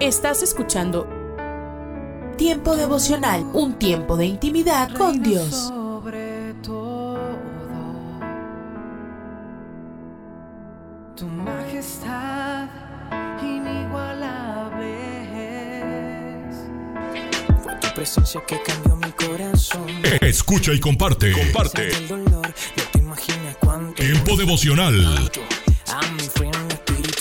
Estás escuchando Tiempo devocional, un tiempo de intimidad con Dios. Sobre todo, tu majestad inigualable es. Fue tu presencia que cambió mi corazón. Escucha y comparte. Comparte. El dolor, no te imaginas cuánto. Tiempo devocional A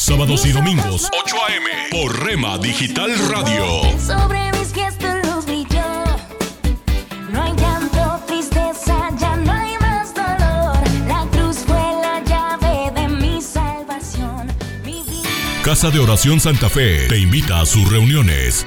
Sábados y domingos 8 a.m. por Rema Digital Radio. Sobre mis pies tu luz brilló. No hay llanto, tristeza, ya no hay más dolor. La cruz fue la llave de mi salvación. Mi vida. Casa de Oración Santa Fe te invita a sus reuniones.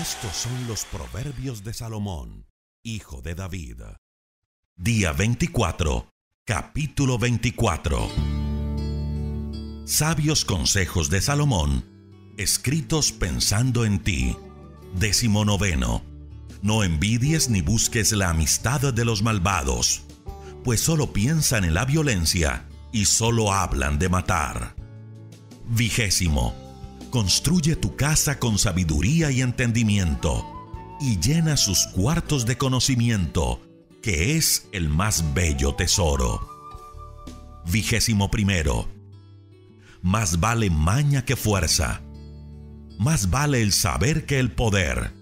Estos son los proverbios de Salomón, hijo de David. Día 24, capítulo 24. Sabios consejos de Salomón, escritos pensando en ti. Décimo noveno. No envidies ni busques la amistad de los malvados, pues solo piensan en la violencia y solo hablan de matar. Vigésimo. Construye tu casa con sabiduría y entendimiento, y llena sus cuartos de conocimiento, que es el más bello tesoro. Vigésimo primero. Más vale maña que fuerza. Más vale el saber que el poder.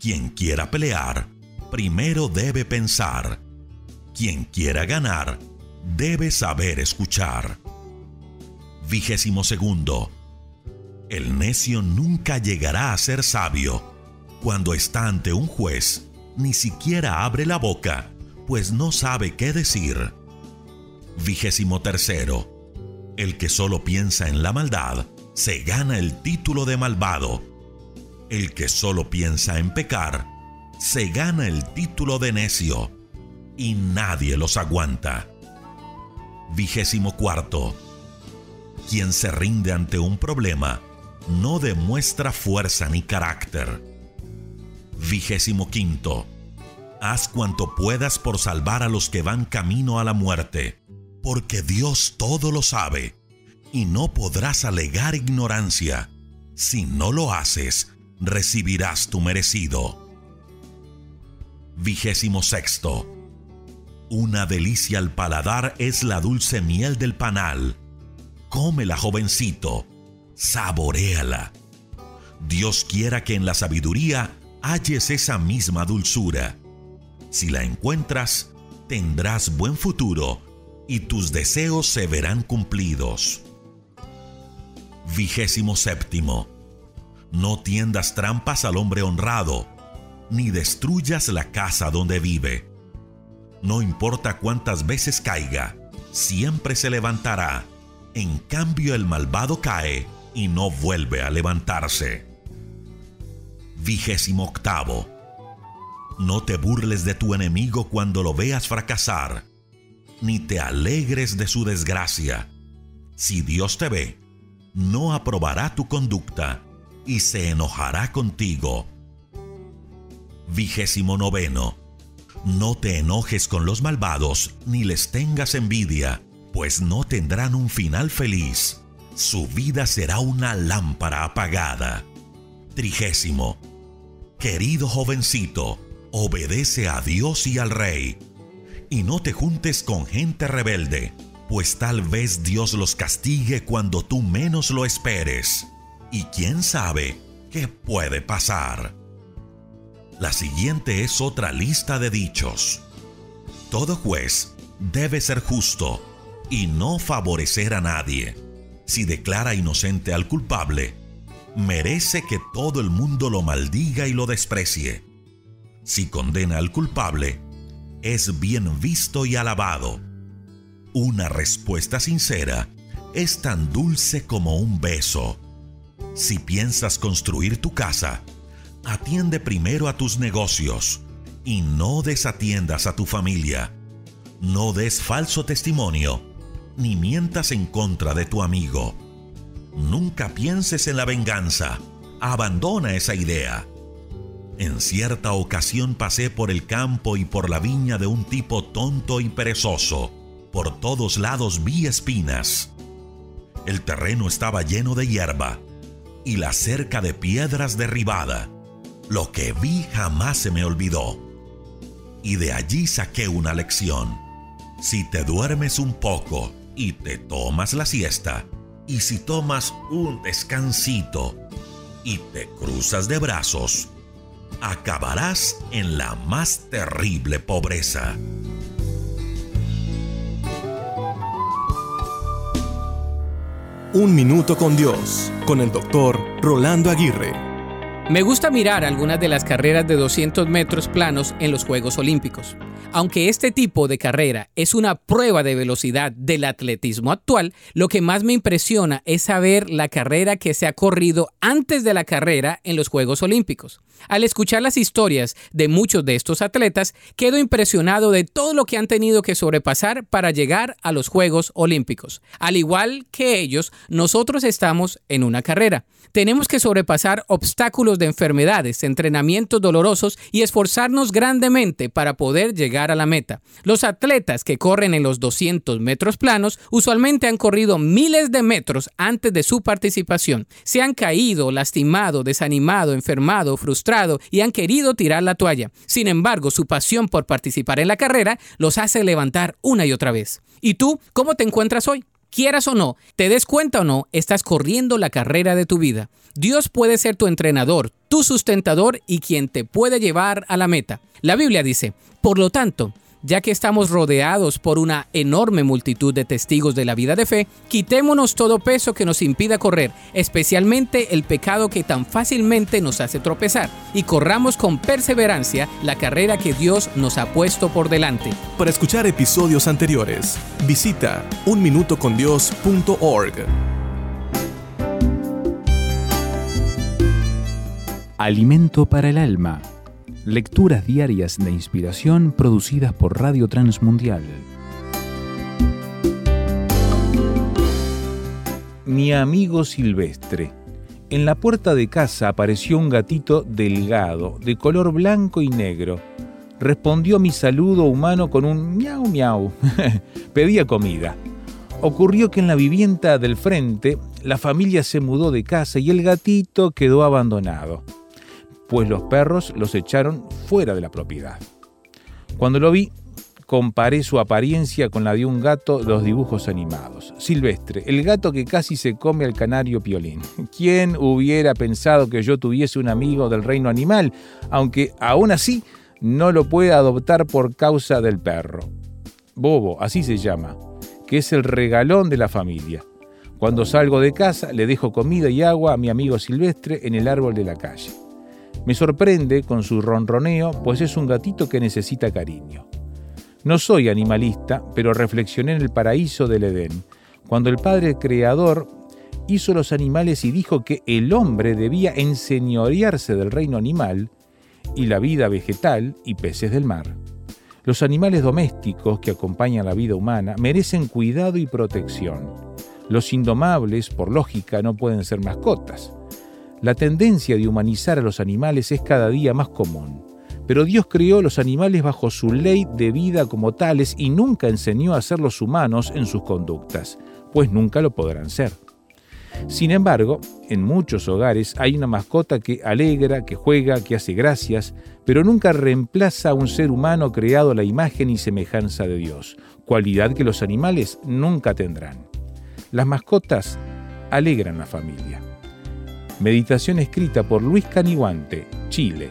Quien quiera pelear, primero debe pensar. Quien quiera ganar, debe saber escuchar. Vigésimo segundo. El necio nunca llegará a ser sabio. Cuando está ante un juez, ni siquiera abre la boca, pues no sabe qué decir. Vigésimo tercero. El que solo piensa en la maldad, se gana el título de malvado. El que solo piensa en pecar, se gana el título de necio. Y nadie los aguanta. Vigésimo cuarto. Quien se rinde ante un problema, no demuestra fuerza ni carácter. Vigésimo quinto. Haz cuanto puedas por salvar a los que van camino a la muerte, porque Dios todo lo sabe, y no podrás alegar ignorancia. Si no lo haces, recibirás tu merecido. Vigésimo sexto. Una delicia al paladar es la dulce miel del panal. Cómela, jovencito saboréala. Dios quiera que en la sabiduría halles esa misma dulzura. Si la encuentras, tendrás buen futuro y tus deseos se verán cumplidos. Vigésimo séptimo. No tiendas trampas al hombre honrado, ni destruyas la casa donde vive. No importa cuántas veces caiga, siempre se levantará. En cambio el malvado cae y no vuelve a levantarse. Vigésimo octavo. No te burles de tu enemigo cuando lo veas fracasar, ni te alegres de su desgracia. Si Dios te ve, no aprobará tu conducta y se enojará contigo. Vigésimo noveno. No te enojes con los malvados ni les tengas envidia, pues no tendrán un final feliz. Su vida será una lámpara apagada. Trigésimo. Querido jovencito, obedece a Dios y al Rey, y no te juntes con gente rebelde, pues tal vez Dios los castigue cuando tú menos lo esperes. Y quién sabe qué puede pasar. La siguiente es otra lista de dichos. Todo juez debe ser justo y no favorecer a nadie. Si declara inocente al culpable, merece que todo el mundo lo maldiga y lo desprecie. Si condena al culpable, es bien visto y alabado. Una respuesta sincera es tan dulce como un beso. Si piensas construir tu casa, atiende primero a tus negocios y no desatiendas a tu familia. No des falso testimonio ni mientas en contra de tu amigo. Nunca pienses en la venganza. Abandona esa idea. En cierta ocasión pasé por el campo y por la viña de un tipo tonto y perezoso. Por todos lados vi espinas. El terreno estaba lleno de hierba y la cerca de piedras derribada. Lo que vi jamás se me olvidó. Y de allí saqué una lección. Si te duermes un poco y te tomas la siesta, y si tomas un descansito y te cruzas de brazos, acabarás en la más terrible pobreza. Un minuto con Dios, con el doctor Rolando Aguirre. Me gusta mirar algunas de las carreras de 200 metros planos en los Juegos Olímpicos. Aunque este tipo de carrera es una prueba de velocidad del atletismo actual, lo que más me impresiona es saber la carrera que se ha corrido antes de la carrera en los Juegos Olímpicos. Al escuchar las historias de muchos de estos atletas, quedo impresionado de todo lo que han tenido que sobrepasar para llegar a los Juegos Olímpicos. Al igual que ellos, nosotros estamos en una carrera. Tenemos que sobrepasar obstáculos de enfermedades, entrenamientos dolorosos y esforzarnos grandemente para poder llegar a la meta. Los atletas que corren en los 200 metros planos usualmente han corrido miles de metros antes de su participación. Se han caído, lastimado, desanimado, enfermado, frustrado y han querido tirar la toalla. Sin embargo, su pasión por participar en la carrera los hace levantar una y otra vez. ¿Y tú cómo te encuentras hoy? Quieras o no, te des cuenta o no, estás corriendo la carrera de tu vida. Dios puede ser tu entrenador, tu sustentador y quien te puede llevar a la meta. La Biblia dice, por lo tanto, ya que estamos rodeados por una enorme multitud de testigos de la vida de fe, quitémonos todo peso que nos impida correr, especialmente el pecado que tan fácilmente nos hace tropezar, y corramos con perseverancia la carrera que Dios nos ha puesto por delante. Para escuchar episodios anteriores, visita unminutocondios.org. Alimento para el alma Lecturas diarias de inspiración producidas por Radio Transmundial. Mi amigo silvestre. En la puerta de casa apareció un gatito delgado, de color blanco y negro. Respondió mi saludo humano con un miau miau. Pedía comida. Ocurrió que en la vivienda del frente la familia se mudó de casa y el gatito quedó abandonado pues los perros los echaron fuera de la propiedad. Cuando lo vi, comparé su apariencia con la de un gato de los dibujos animados. Silvestre, el gato que casi se come al canario piolín. ¿Quién hubiera pensado que yo tuviese un amigo del reino animal, aunque aún así no lo pueda adoptar por causa del perro? Bobo, así se llama, que es el regalón de la familia. Cuando salgo de casa le dejo comida y agua a mi amigo Silvestre en el árbol de la calle. Me sorprende con su ronroneo, pues es un gatito que necesita cariño. No soy animalista, pero reflexioné en el paraíso del Edén, cuando el Padre Creador hizo los animales y dijo que el hombre debía enseñorearse del reino animal y la vida vegetal y peces del mar. Los animales domésticos que acompañan la vida humana merecen cuidado y protección. Los indomables, por lógica, no pueden ser mascotas. La tendencia de humanizar a los animales es cada día más común, pero Dios creó los animales bajo su ley de vida como tales y nunca enseñó a hacerlos humanos en sus conductas, pues nunca lo podrán ser. Sin embargo, en muchos hogares hay una mascota que alegra, que juega, que hace gracias, pero nunca reemplaza a un ser humano creado a la imagen y semejanza de Dios, cualidad que los animales nunca tendrán. Las mascotas alegran la familia. Meditación escrita por Luis Caniguante, Chile,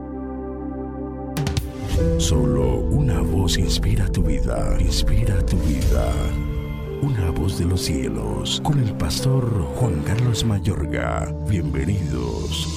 Solo una voz inspira tu vida, inspira tu vida. Una voz de los cielos, con el pastor Juan Carlos Mayorga. Bienvenidos.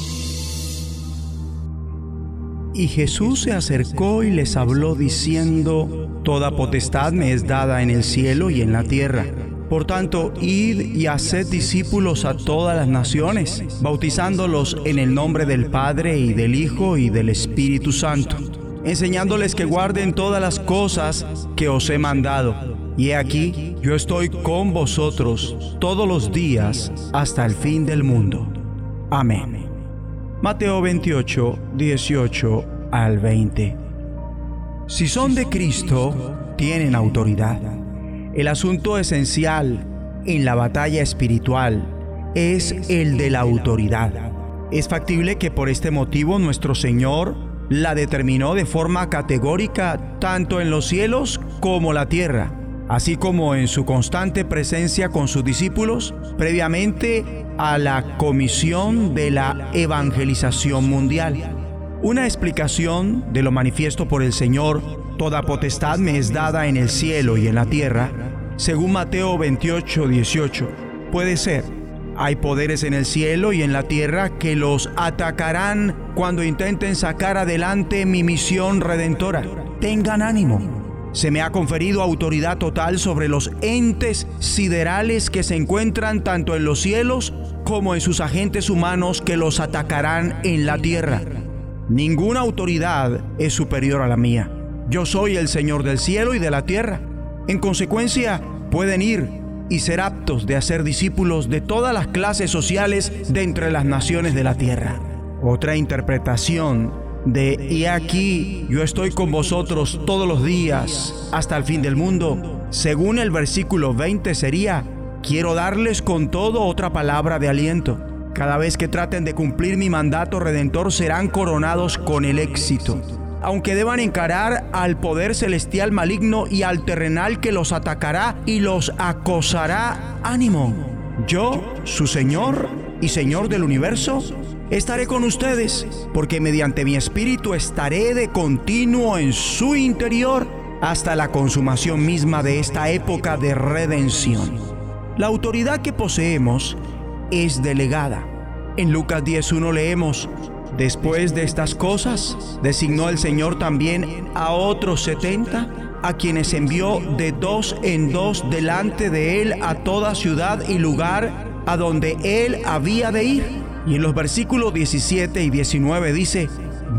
Y Jesús se acercó y les habló diciendo, Toda potestad me es dada en el cielo y en la tierra. Por tanto, id y haced discípulos a todas las naciones, bautizándolos en el nombre del Padre y del Hijo y del Espíritu Santo enseñándoles que guarden todas las cosas que os he mandado. Y he aquí, yo estoy con vosotros todos los días hasta el fin del mundo. Amén. Mateo 28, 18 al 20. Si son de Cristo, tienen autoridad. El asunto esencial en la batalla espiritual es el de la autoridad. Es factible que por este motivo nuestro Señor la determinó de forma categórica tanto en los cielos como la tierra, así como en su constante presencia con sus discípulos previamente a la comisión de la evangelización mundial. Una explicación de lo manifiesto por el Señor, toda potestad me es dada en el cielo y en la tierra, según Mateo 28, 18, puede ser hay poderes en el cielo y en la tierra que los atacarán cuando intenten sacar adelante mi misión redentora. Tengan ánimo. Se me ha conferido autoridad total sobre los entes siderales que se encuentran tanto en los cielos como en sus agentes humanos que los atacarán en la tierra. Ninguna autoridad es superior a la mía. Yo soy el Señor del cielo y de la tierra. En consecuencia, pueden ir y ser aptos de hacer discípulos de todas las clases sociales de entre las naciones de la tierra. Otra interpretación de y aquí yo estoy con vosotros todos los días hasta el fin del mundo, según el versículo 20 sería, quiero darles con todo otra palabra de aliento. Cada vez que traten de cumplir mi mandato redentor serán coronados con el éxito aunque deban encarar al poder celestial maligno y al terrenal que los atacará y los acosará. Ánimo, yo, su Señor y Señor del universo, estaré con ustedes, porque mediante mi espíritu estaré de continuo en su interior hasta la consumación misma de esta época de redención. La autoridad que poseemos es delegada. En Lucas 10.1 leemos, Después de estas cosas, designó el Señor también a otros setenta, a quienes envió de dos en dos delante de él a toda ciudad y lugar a donde él había de ir. Y en los versículos 17 y 19 dice,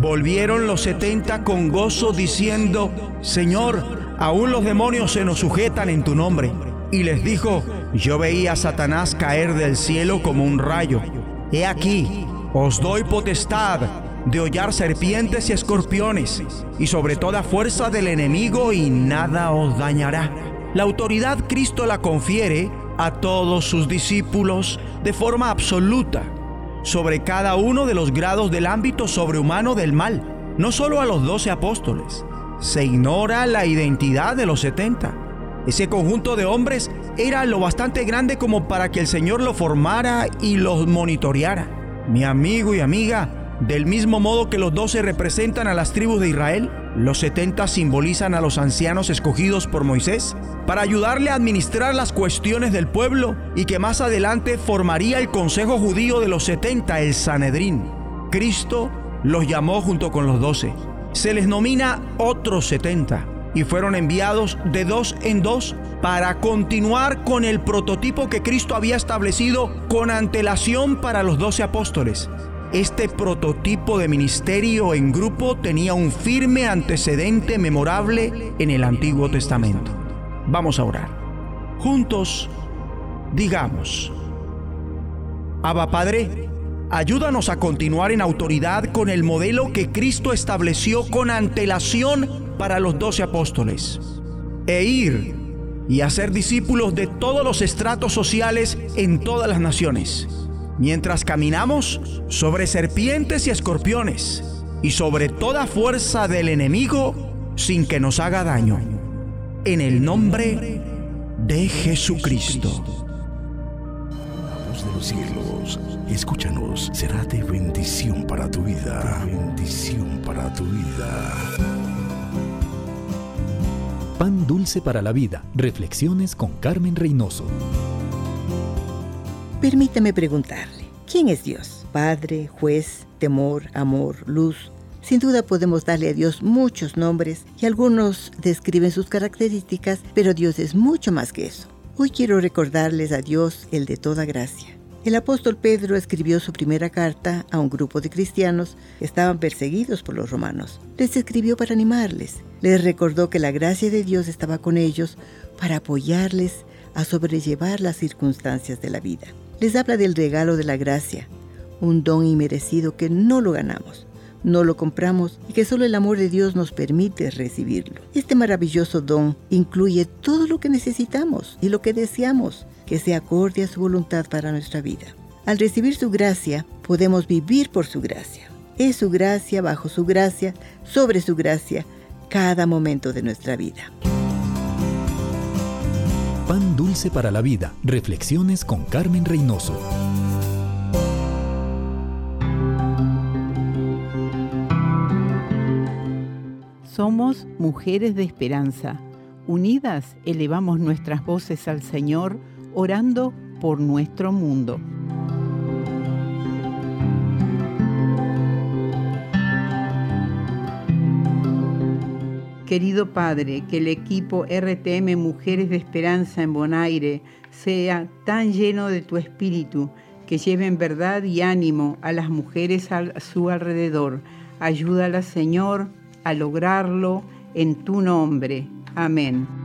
volvieron los setenta con gozo diciendo, Señor, aún los demonios se nos sujetan en tu nombre. Y les dijo, yo veía a Satanás caer del cielo como un rayo. He aquí, os doy potestad de hollar serpientes y escorpiones, y sobre toda fuerza del enemigo, y nada os dañará. La autoridad Cristo la confiere a todos sus discípulos de forma absoluta, sobre cada uno de los grados del ámbito sobrehumano del mal. no solo a los doce apóstoles, se ignora la identidad de los setenta. Ese conjunto de hombres era lo bastante grande como para que el Señor lo formara y los monitoreara. Mi amigo y amiga, del mismo modo que los doce representan a las tribus de Israel, los setenta simbolizan a los ancianos escogidos por Moisés para ayudarle a administrar las cuestiones del pueblo y que más adelante formaría el consejo judío de los setenta, el Sanedrín. Cristo los llamó junto con los doce. Se les nomina otros setenta y fueron enviados de dos en dos para continuar con el prototipo que Cristo había establecido con antelación para los doce apóstoles. Este prototipo de ministerio en grupo tenía un firme antecedente memorable en el Antiguo Testamento. Vamos a orar. Juntos, digamos, Abba Padre, ayúdanos a continuar en autoridad con el modelo que Cristo estableció con antelación para los doce apóstoles, e ir y hacer discípulos de todos los estratos sociales en todas las naciones, mientras caminamos sobre serpientes y escorpiones y sobre toda fuerza del enemigo sin que nos haga daño. En el nombre de Jesucristo. Cielos, escúchanos, será de bendición para tu vida. Bendición para tu vida. Pan Dulce para la Vida. Reflexiones con Carmen Reynoso. Permítame preguntarle, ¿quién es Dios? Padre, juez, temor, amor, luz. Sin duda podemos darle a Dios muchos nombres y algunos describen sus características, pero Dios es mucho más que eso. Hoy quiero recordarles a Dios el de toda gracia. El apóstol Pedro escribió su primera carta a un grupo de cristianos que estaban perseguidos por los romanos. Les escribió para animarles. Les recordó que la gracia de Dios estaba con ellos para apoyarles a sobrellevar las circunstancias de la vida. Les habla del regalo de la gracia, un don inmerecido que no lo ganamos, no lo compramos y que solo el amor de Dios nos permite recibirlo. Este maravilloso don incluye todo lo que necesitamos y lo que deseamos que sea acorde a su voluntad para nuestra vida. Al recibir su gracia, podemos vivir por su gracia. Es su gracia, bajo su gracia, sobre su gracia, cada momento de nuestra vida. Pan Dulce para la Vida. Reflexiones con Carmen Reynoso. Somos mujeres de esperanza. Unidas elevamos nuestras voces al Señor orando por nuestro mundo. Querido Padre, que el equipo RTM Mujeres de Esperanza en Bonaire sea tan lleno de tu espíritu que lleven verdad y ánimo a las mujeres a su alrededor. Ayúdala, Señor, a lograrlo en tu nombre. Amén.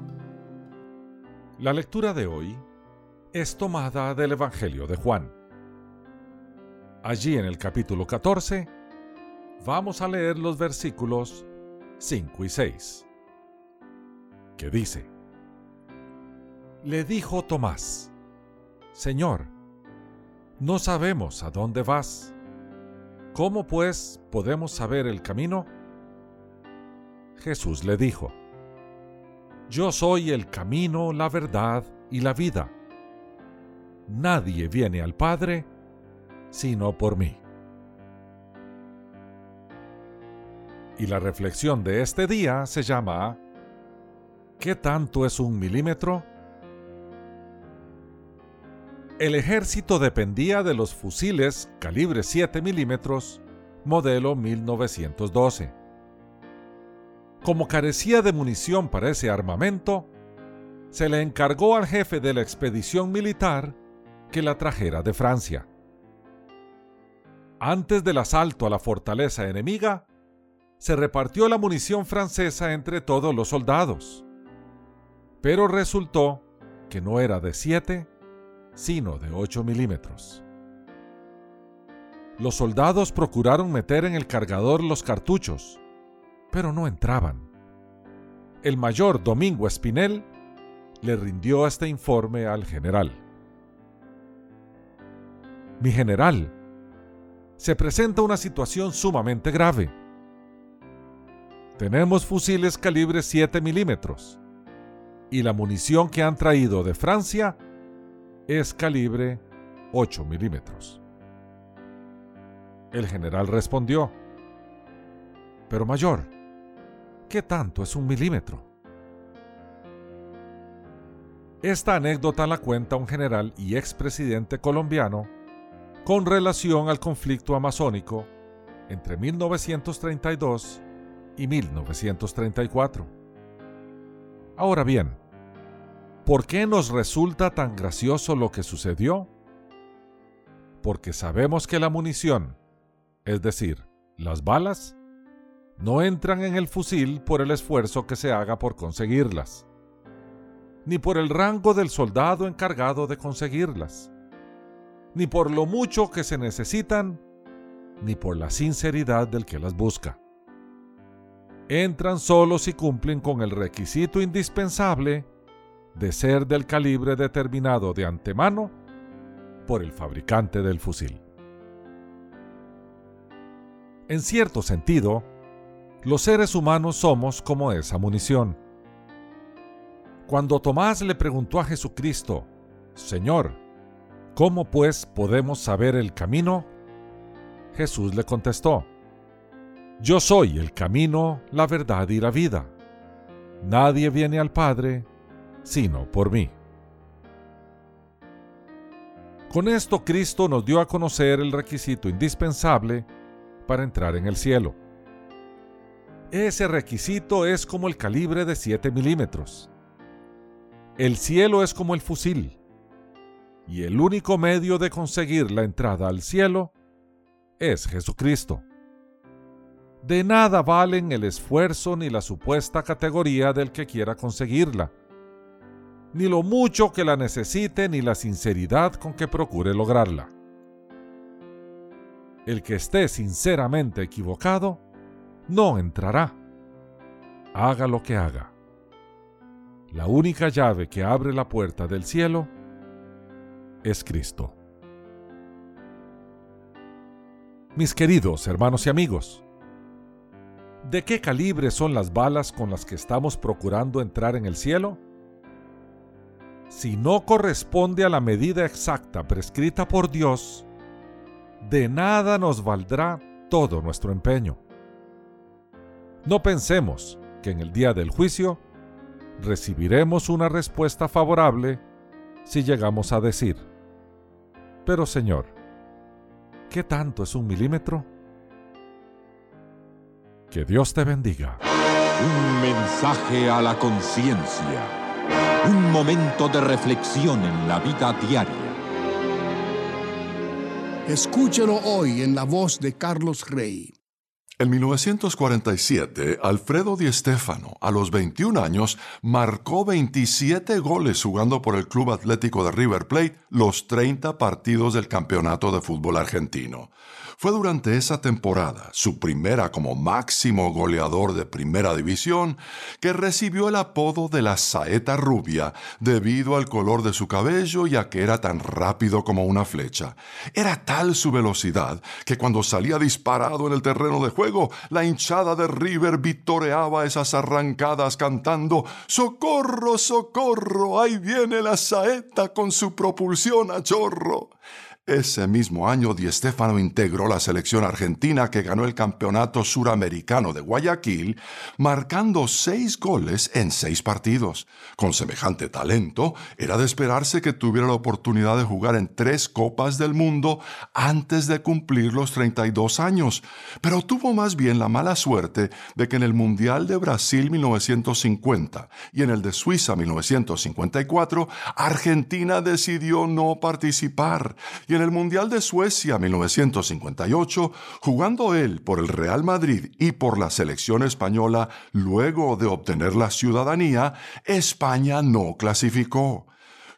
La lectura de hoy es tomada del Evangelio de Juan. Allí en el capítulo 14 vamos a leer los versículos 5 y 6, que dice, Le dijo Tomás, Señor, no sabemos a dónde vas. ¿Cómo pues podemos saber el camino? Jesús le dijo, Yo soy el camino, la verdad y la vida. Nadie viene al Padre sino por mí. Y la reflexión de este día se llama ¿Qué tanto es un milímetro? El ejército dependía de los fusiles calibre 7 milímetros, modelo 1912. Como carecía de munición para ese armamento, se le encargó al jefe de la expedición militar que la trajera de Francia. Antes del asalto a la fortaleza enemiga, se repartió la munición francesa entre todos los soldados. Pero resultó que no era de 7, sino de 8 milímetros. Los soldados procuraron meter en el cargador los cartuchos, pero no entraban. El mayor Domingo Espinel le rindió este informe al general. Mi general, se presenta una situación sumamente grave. Tenemos fusiles calibre 7 milímetros y la munición que han traído de Francia es calibre 8 milímetros. El general respondió, pero mayor, ¿qué tanto es un milímetro? Esta anécdota la cuenta un general y expresidente colombiano con relación al conflicto amazónico entre 1932 y 1934. Ahora bien, ¿por qué nos resulta tan gracioso lo que sucedió? Porque sabemos que la munición, es decir, las balas, no entran en el fusil por el esfuerzo que se haga por conseguirlas, ni por el rango del soldado encargado de conseguirlas ni por lo mucho que se necesitan, ni por la sinceridad del que las busca. Entran solo si cumplen con el requisito indispensable de ser del calibre determinado de antemano por el fabricante del fusil. En cierto sentido, los seres humanos somos como esa munición. Cuando Tomás le preguntó a Jesucristo, Señor, ¿Cómo pues podemos saber el camino? Jesús le contestó, Yo soy el camino, la verdad y la vida. Nadie viene al Padre sino por mí. Con esto Cristo nos dio a conocer el requisito indispensable para entrar en el cielo. Ese requisito es como el calibre de 7 milímetros. El cielo es como el fusil y el único medio de conseguir la entrada al cielo es Jesucristo. De nada valen el esfuerzo ni la supuesta categoría del que quiera conseguirla, ni lo mucho que la necesite ni la sinceridad con que procure lograrla. El que esté sinceramente equivocado no entrará, haga lo que haga. La única llave que abre la puerta del cielo es Cristo. Mis queridos hermanos y amigos, ¿de qué calibre son las balas con las que estamos procurando entrar en el cielo? Si no corresponde a la medida exacta prescrita por Dios, de nada nos valdrá todo nuestro empeño. No pensemos que en el día del juicio recibiremos una respuesta favorable si llegamos a decir, pero Señor, ¿qué tanto es un milímetro? Que Dios te bendiga. Un mensaje a la conciencia. Un momento de reflexión en la vida diaria. Escúchelo hoy en la voz de Carlos Rey. En 1947, Alfredo Di Stéfano, a los 21 años, marcó 27 goles jugando por el Club Atlético de River Plate los 30 partidos del Campeonato de Fútbol Argentino. Fue durante esa temporada, su primera como máximo goleador de primera división, que recibió el apodo de la saeta rubia debido al color de su cabello y a que era tan rápido como una flecha. Era tal su velocidad que cuando salía disparado en el terreno de juego, la hinchada de River vitoreaba esas arrancadas cantando ¡Socorro, socorro! ¡Ahí viene la saeta con su propulsión a chorro! Ese mismo año, Di Stéfano integró la selección argentina que ganó el Campeonato Suramericano de Guayaquil, marcando seis goles en seis partidos. Con semejante talento, era de esperarse que tuviera la oportunidad de jugar en tres Copas del Mundo antes de cumplir los 32 años, pero tuvo más bien la mala suerte de que en el Mundial de Brasil 1950 y en el de Suiza 1954, Argentina decidió no participar y en el Mundial de Suecia 1958, jugando él por el Real Madrid y por la selección española luego de obtener la ciudadanía, España no clasificó.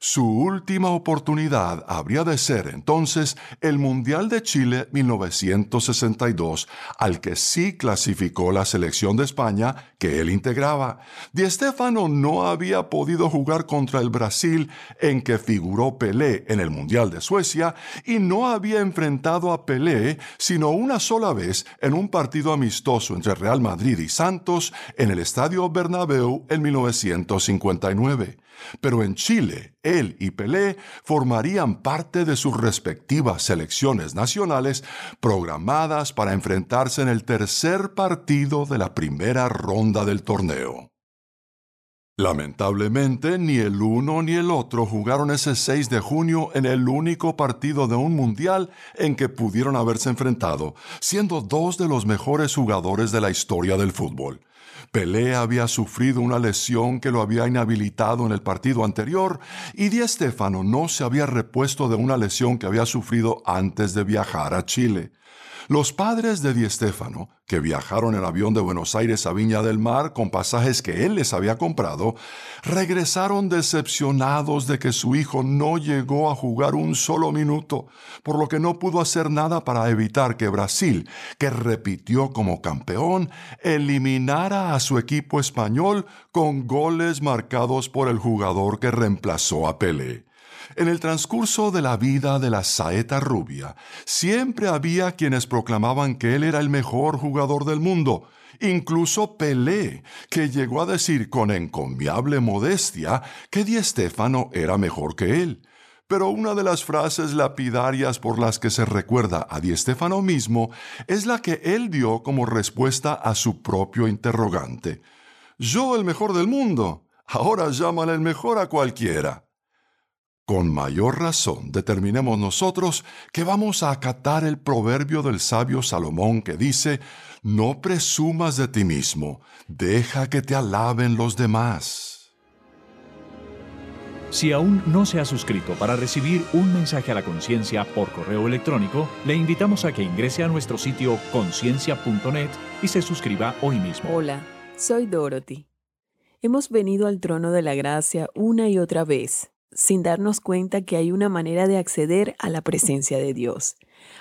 Su última oportunidad habría de ser entonces el Mundial de Chile 1962, al que sí clasificó la selección de España que él integraba. Di Stéfano no había podido jugar contra el Brasil en que figuró Pelé en el Mundial de Suecia y no había enfrentado a Pelé sino una sola vez en un partido amistoso entre Real Madrid y Santos en el Estadio Bernabéu en 1959. Pero en Chile, él y Pelé formarían parte de sus respectivas selecciones nacionales programadas para enfrentarse en el tercer partido de la primera ronda del torneo. Lamentablemente, ni el uno ni el otro jugaron ese 6 de junio en el único partido de un mundial en que pudieron haberse enfrentado, siendo dos de los mejores jugadores de la historia del fútbol. Pelé había sufrido una lesión que lo había inhabilitado en el partido anterior y Di Stéfano no se había repuesto de una lesión que había sufrido antes de viajar a Chile. Los padres de Di Stéfano, que viajaron en avión de Buenos Aires a Viña del Mar con pasajes que él les había comprado, regresaron decepcionados de que su hijo no llegó a jugar un solo minuto, por lo que no pudo hacer nada para evitar que Brasil, que repitió como campeón, eliminara a su equipo español con goles marcados por el jugador que reemplazó a Pelé. En el transcurso de la vida de la saeta rubia, siempre había quienes proclamaban que él era el mejor jugador del mundo, incluso Pelé, que llegó a decir con encomiable modestia que Di Stéfano era mejor que él. Pero una de las frases lapidarias por las que se recuerda a Di Stéfano mismo es la que él dio como respuesta a su propio interrogante. Yo el mejor del mundo. Ahora llámale el mejor a cualquiera. Con mayor razón determinemos nosotros que vamos a acatar el proverbio del sabio Salomón que dice, no presumas de ti mismo, deja que te alaben los demás. Si aún no se ha suscrito para recibir un mensaje a la conciencia por correo electrónico, le invitamos a que ingrese a nuestro sitio conciencia.net y se suscriba hoy mismo. Hola, soy Dorothy. Hemos venido al trono de la gracia una y otra vez sin darnos cuenta que hay una manera de acceder a la presencia de Dios.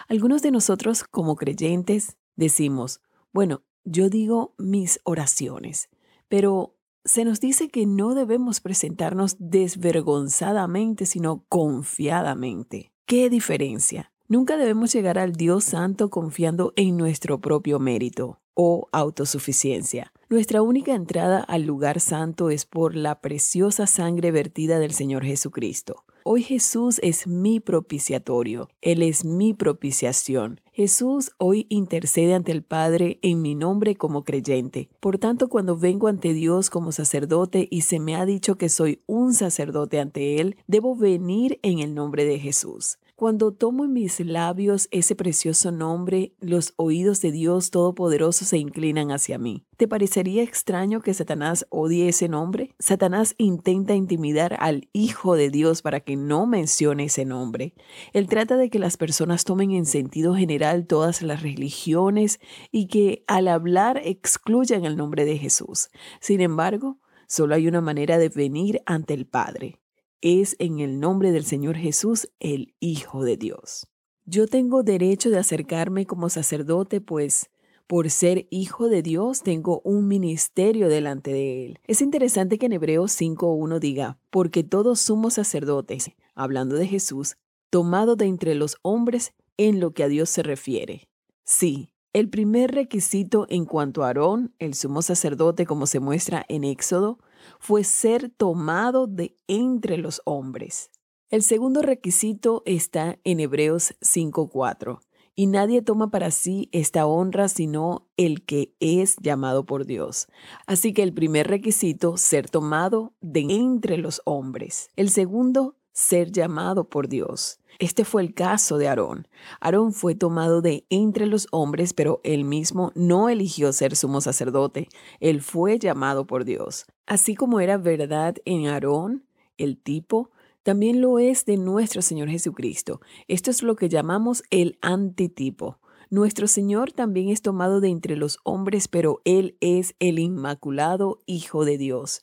Algunos de nosotros como creyentes decimos, bueno, yo digo mis oraciones, pero se nos dice que no debemos presentarnos desvergonzadamente, sino confiadamente. ¿Qué diferencia? Nunca debemos llegar al Dios Santo confiando en nuestro propio mérito o autosuficiencia. Nuestra única entrada al lugar santo es por la preciosa sangre vertida del Señor Jesucristo. Hoy Jesús es mi propiciatorio, Él es mi propiciación. Jesús hoy intercede ante el Padre en mi nombre como creyente. Por tanto, cuando vengo ante Dios como sacerdote y se me ha dicho que soy un sacerdote ante Él, debo venir en el nombre de Jesús. Cuando tomo en mis labios ese precioso nombre, los oídos de Dios Todopoderoso se inclinan hacia mí. ¿Te parecería extraño que Satanás odie ese nombre? Satanás intenta intimidar al Hijo de Dios para que no mencione ese nombre. Él trata de que las personas tomen en sentido general todas las religiones y que al hablar excluyan el nombre de Jesús. Sin embargo, solo hay una manera de venir ante el Padre es en el nombre del Señor Jesús, el Hijo de Dios. Yo tengo derecho de acercarme como sacerdote, pues por ser hijo de Dios tengo un ministerio delante de Él. Es interesante que en Hebreos 5.1 diga, porque todos somos sacerdotes, hablando de Jesús, tomado de entre los hombres en lo que a Dios se refiere. Sí, el primer requisito en cuanto a Aarón, el sumo sacerdote como se muestra en Éxodo, fue ser tomado de entre los hombres. El segundo requisito está en Hebreos 5.4 y nadie toma para sí esta honra sino el que es llamado por Dios. Así que el primer requisito, ser tomado de entre los hombres. El segundo, ser llamado por Dios. Este fue el caso de Aarón. Aarón fue tomado de entre los hombres, pero él mismo no eligió ser sumo sacerdote. Él fue llamado por Dios. Así como era verdad en Aarón, el tipo, también lo es de nuestro Señor Jesucristo. Esto es lo que llamamos el antitipo. Nuestro Señor también es tomado de entre los hombres, pero Él es el Inmaculado Hijo de Dios.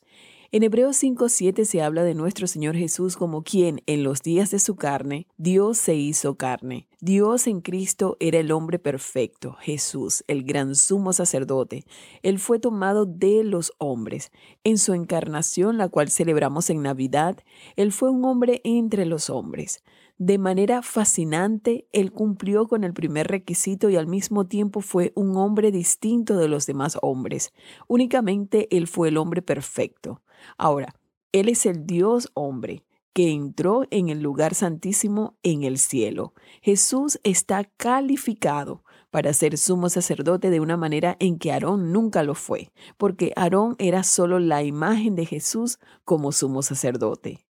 En Hebreos 5.7 se habla de nuestro Señor Jesús como quien en los días de su carne, Dios se hizo carne. Dios en Cristo era el hombre perfecto, Jesús, el gran sumo sacerdote. Él fue tomado de los hombres. En su encarnación, la cual celebramos en Navidad, Él fue un hombre entre los hombres. De manera fascinante, él cumplió con el primer requisito y al mismo tiempo fue un hombre distinto de los demás hombres. Únicamente él fue el hombre perfecto. Ahora, él es el Dios hombre que entró en el lugar santísimo en el cielo. Jesús está calificado para ser sumo sacerdote de una manera en que Aarón nunca lo fue, porque Aarón era solo la imagen de Jesús como sumo sacerdote.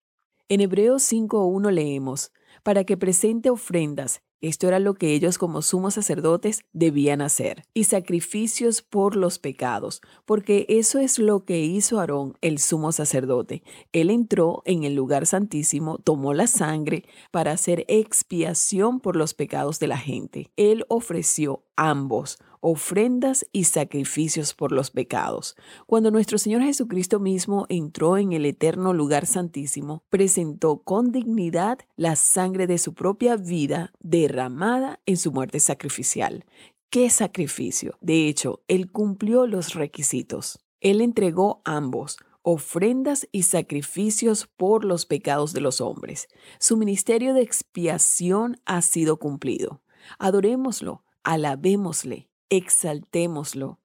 En Hebreos 5.1 leemos, para que presente ofrendas. Esto era lo que ellos como sumos sacerdotes debían hacer, y sacrificios por los pecados, porque eso es lo que hizo Aarón, el sumo sacerdote. Él entró en el lugar santísimo, tomó la sangre para hacer expiación por los pecados de la gente. Él ofreció ambos, ofrendas y sacrificios por los pecados. Cuando nuestro Señor Jesucristo mismo entró en el eterno lugar santísimo, presentó con dignidad la sangre de su propia vida derramada en su muerte sacrificial. ¿Qué sacrificio? De hecho, Él cumplió los requisitos. Él entregó ambos, ofrendas y sacrificios por los pecados de los hombres. Su ministerio de expiación ha sido cumplido. Adorémoslo, alabémosle, exaltémoslo.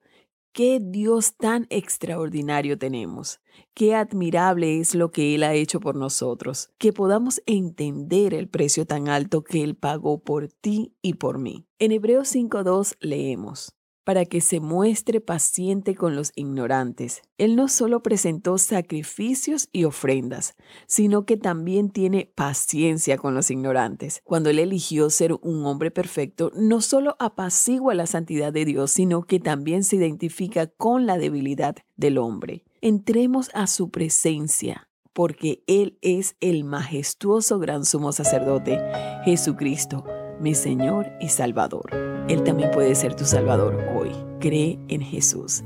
Qué Dios tan extraordinario tenemos. Qué admirable es lo que Él ha hecho por nosotros. Que podamos entender el precio tan alto que Él pagó por ti y por mí. En Hebreos 5.2 leemos para que se muestre paciente con los ignorantes. Él no solo presentó sacrificios y ofrendas, sino que también tiene paciencia con los ignorantes. Cuando él eligió ser un hombre perfecto, no solo apacigua la santidad de Dios, sino que también se identifica con la debilidad del hombre. Entremos a su presencia porque Él es el majestuoso gran sumo sacerdote, Jesucristo mi Señor y Salvador. Él también puede ser tu Salvador hoy. Cree en Jesús.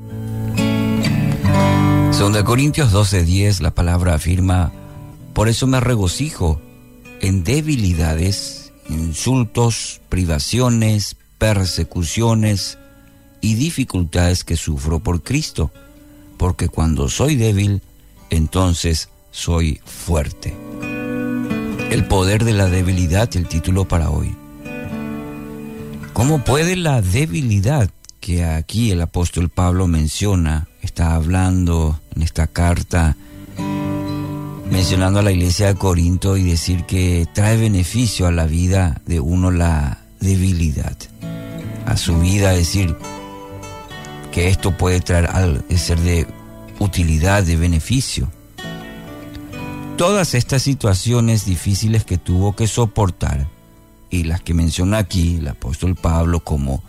Segunda Corintios 12:10 la palabra afirma, por eso me regocijo en debilidades, insultos, privaciones, persecuciones y dificultades que sufro por Cristo, porque cuando soy débil, entonces soy fuerte. El poder de la debilidad, el título para hoy. ¿Cómo puede la debilidad que aquí el apóstol Pablo menciona, está hablando en esta carta, mencionando a la iglesia de Corinto y decir que trae beneficio a la vida de uno la debilidad, a su vida, decir que esto puede traer al ser de utilidad, de beneficio. Todas estas situaciones difíciles que tuvo que soportar, y las que menciona aquí el apóstol Pablo como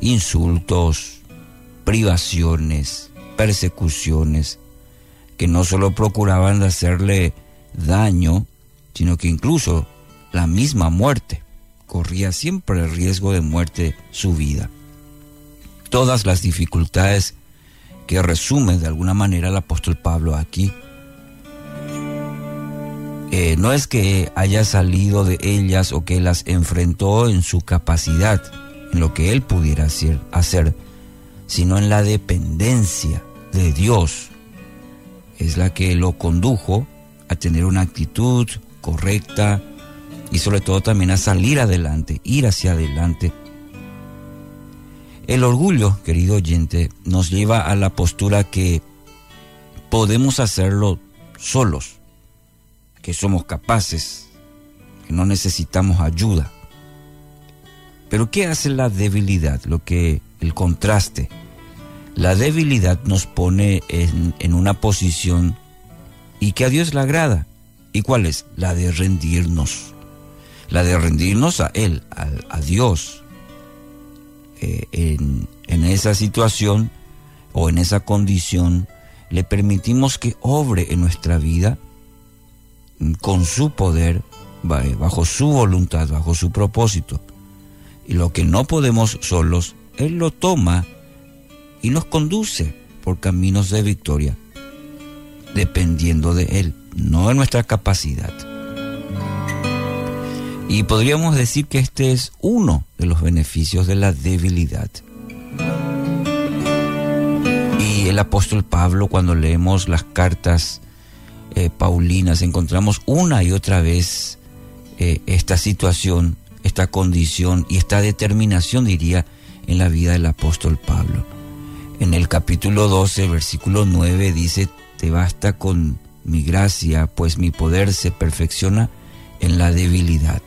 insultos, privaciones, persecuciones, que no solo procuraban hacerle daño, sino que incluso la misma muerte. Corría siempre el riesgo de muerte su vida. Todas las dificultades que resume de alguna manera el apóstol Pablo aquí eh, no es que haya salido de ellas o que las enfrentó en su capacidad, en lo que él pudiera hacer, hacer, sino en la dependencia de Dios. Es la que lo condujo a tener una actitud correcta y sobre todo también a salir adelante, ir hacia adelante. El orgullo, querido oyente, nos lleva a la postura que podemos hacerlo solos que somos capaces que no necesitamos ayuda. Pero ¿qué hace la debilidad? Lo que el contraste. La debilidad nos pone en, en una posición y que a Dios le agrada. ¿Y cuál es? La de rendirnos. La de rendirnos a Él, a, Dios. Eh, en, en esa situación o en esa condición, le permitimos que obre en nuestra vida con su poder, bajo su voluntad, bajo su propósito. Y lo que no podemos solos, Él lo toma y nos conduce por caminos de victoria, dependiendo de Él, no de nuestra capacidad. Y podríamos decir que este es uno de los beneficios de la debilidad. Y el apóstol Pablo, cuando leemos las cartas eh, paulinas, encontramos una y otra vez eh, esta situación, esta condición y esta determinación, diría, en la vida del apóstol Pablo. En el capítulo 12, versículo 9 dice, te basta con mi gracia, pues mi poder se perfecciona en la debilidad.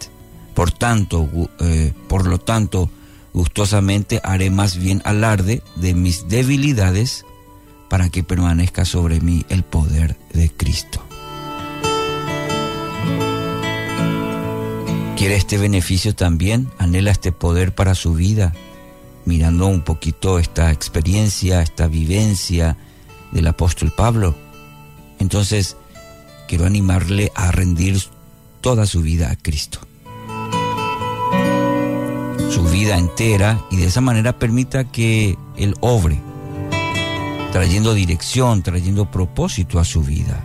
Por tanto, eh, por lo tanto, gustosamente haré más bien alarde de mis debilidades para que permanezca sobre mí el poder de Cristo. ¿Quiere este beneficio también? ¿Anhela este poder para su vida? Mirando un poquito esta experiencia, esta vivencia del apóstol Pablo. Entonces, quiero animarle a rendir toda su vida a Cristo. Su vida entera y de esa manera permita que Él obre, trayendo dirección, trayendo propósito a su vida.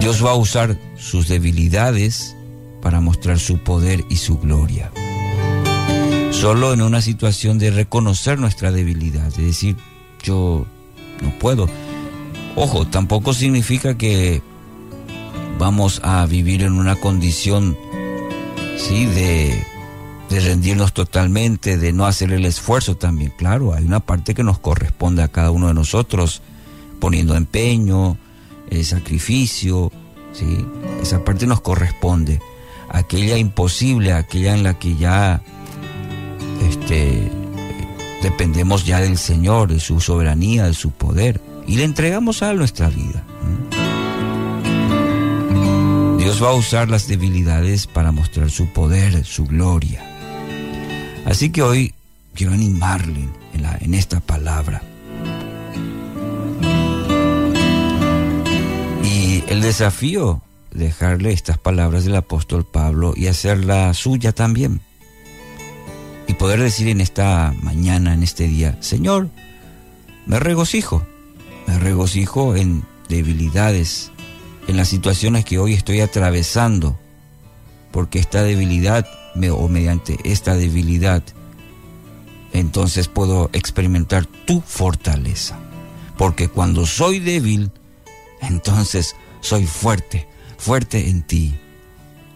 Dios va a usar sus debilidades para mostrar su poder y su gloria. Solo en una situación de reconocer nuestra debilidad, de decir, yo no puedo. Ojo, tampoco significa que vamos a vivir en una condición, sí, de, de rendirnos totalmente, de no hacer el esfuerzo también. Claro, hay una parte que nos corresponde a cada uno de nosotros, poniendo empeño, el sacrificio, ¿sí? Esa parte nos corresponde. Aquella imposible, aquella en la que ya este, dependemos ya del Señor, de su soberanía, de su poder, y le entregamos a nuestra vida. Dios va a usar las debilidades para mostrar su poder, su gloria. Así que hoy quiero animarle en, en esta palabra. Y el desafío, dejarle estas palabras del apóstol Pablo y hacerla suya también. Y poder decir en esta mañana, en este día, Señor, me regocijo, me regocijo en debilidades, en las situaciones que hoy estoy atravesando, porque esta debilidad, o mediante esta debilidad, entonces puedo experimentar tu fortaleza. Porque cuando soy débil, entonces soy fuerte, fuerte en ti,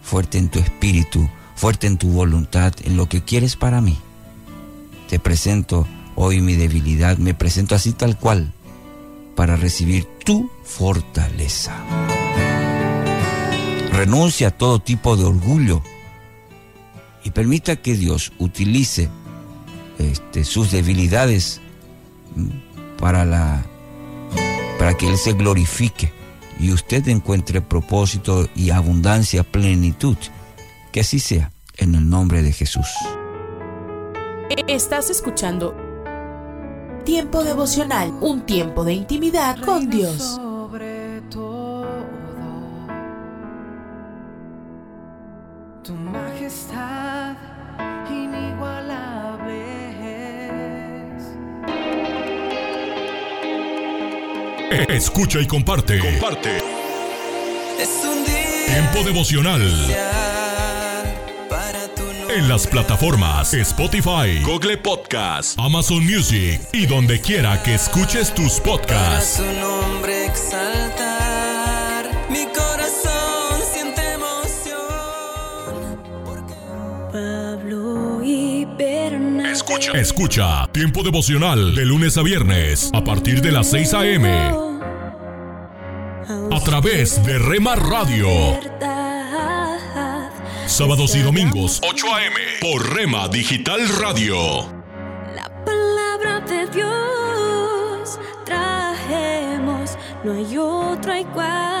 fuerte en tu espíritu, fuerte en tu voluntad, en lo que quieres para mí. Te presento hoy mi debilidad, me presento así tal cual, para recibir tu fortaleza. Renuncia a todo tipo de orgullo y permita que Dios utilice este, sus debilidades para, la, para que Él se glorifique y usted encuentre propósito y abundancia, plenitud. Que así sea, en el nombre de Jesús. Estás escuchando Tiempo devocional, un tiempo de intimidad con Dios. Escucha y comparte. Comparte. Es un día Tiempo devocional. para tu. En las plataformas Spotify, Google Podcast, Amazon Music y donde quiera que escuches tus Para podcasts. su nombre exaltar. Mi corazón siente emoción. Pablo y. Escucha. Escucha Tiempo devocional de lunes a viernes a partir de las 6 a.m. a través de Rema Radio. Sábados y domingos, 8 a.m. por Rema Digital Radio. palabra de Dios trajemos, no hay otra igual.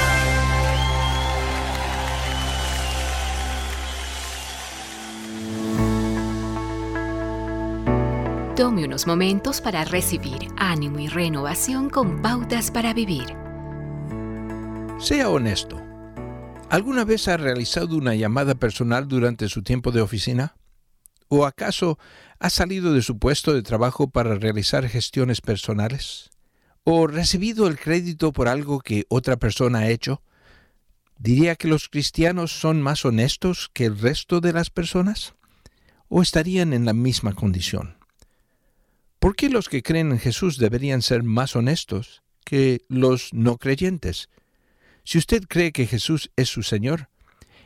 Tome unos momentos para recibir ánimo y renovación con pautas para vivir. Sea honesto. ¿Alguna vez ha realizado una llamada personal durante su tiempo de oficina? ¿O acaso ha salido de su puesto de trabajo para realizar gestiones personales? ¿O recibido el crédito por algo que otra persona ha hecho? ¿Diría que los cristianos son más honestos que el resto de las personas? ¿O estarían en la misma condición? ¿Por qué los que creen en Jesús deberían ser más honestos que los no creyentes? Si usted cree que Jesús es su Señor,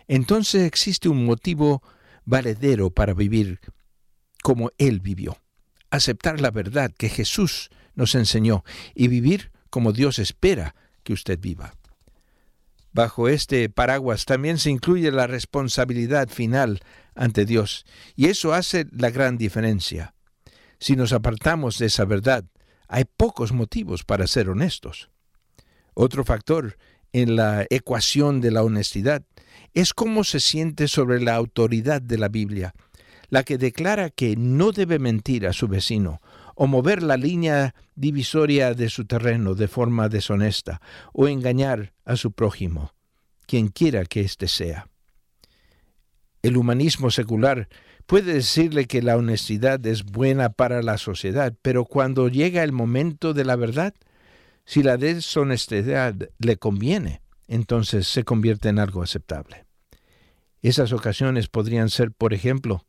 entonces existe un motivo valedero para vivir como Él vivió. Aceptar la verdad que Jesús nos enseñó y vivir como Dios espera que usted viva. Bajo este paraguas también se incluye la responsabilidad final ante Dios, y eso hace la gran diferencia. Si nos apartamos de esa verdad, hay pocos motivos para ser honestos. Otro factor en la ecuación de la honestidad es cómo se siente sobre la autoridad de la Biblia, la que declara que no debe mentir a su vecino o mover la línea divisoria de su terreno de forma deshonesta o engañar a su prójimo, quien quiera que éste sea. El humanismo secular puede decirle que la honestidad es buena para la sociedad, pero cuando llega el momento de la verdad, si la deshonestidad le conviene, entonces se convierte en algo aceptable. Esas ocasiones podrían ser, por ejemplo,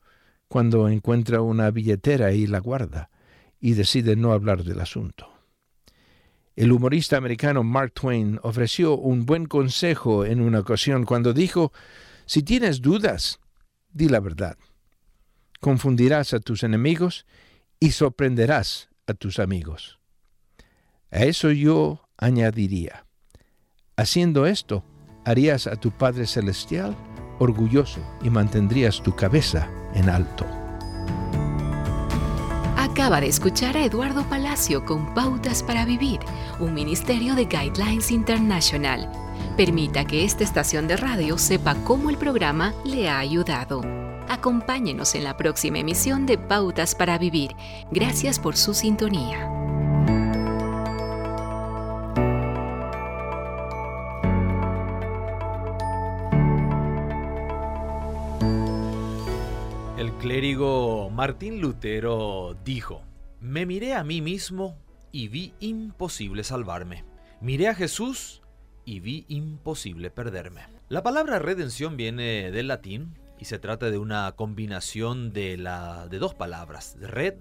cuando encuentra una billetera y la guarda y decide no hablar del asunto. El humorista americano Mark Twain ofreció un buen consejo en una ocasión cuando dijo, si tienes dudas, di la verdad confundirás a tus enemigos y sorprenderás a tus amigos. A eso yo añadiría, haciendo esto, harías a tu Padre Celestial orgulloso y mantendrías tu cabeza en alto. Acaba de escuchar a Eduardo Palacio con Pautas para Vivir, un ministerio de Guidelines International. Permita que esta estación de radio sepa cómo el programa le ha ayudado. Acompáñenos en la próxima emisión de Pautas para Vivir. Gracias por su sintonía. El clérigo Martín Lutero dijo, me miré a mí mismo y vi imposible salvarme. Miré a Jesús y vi imposible perderme. La palabra redención viene del latín y se trata de una combinación de, la, de dos palabras, red,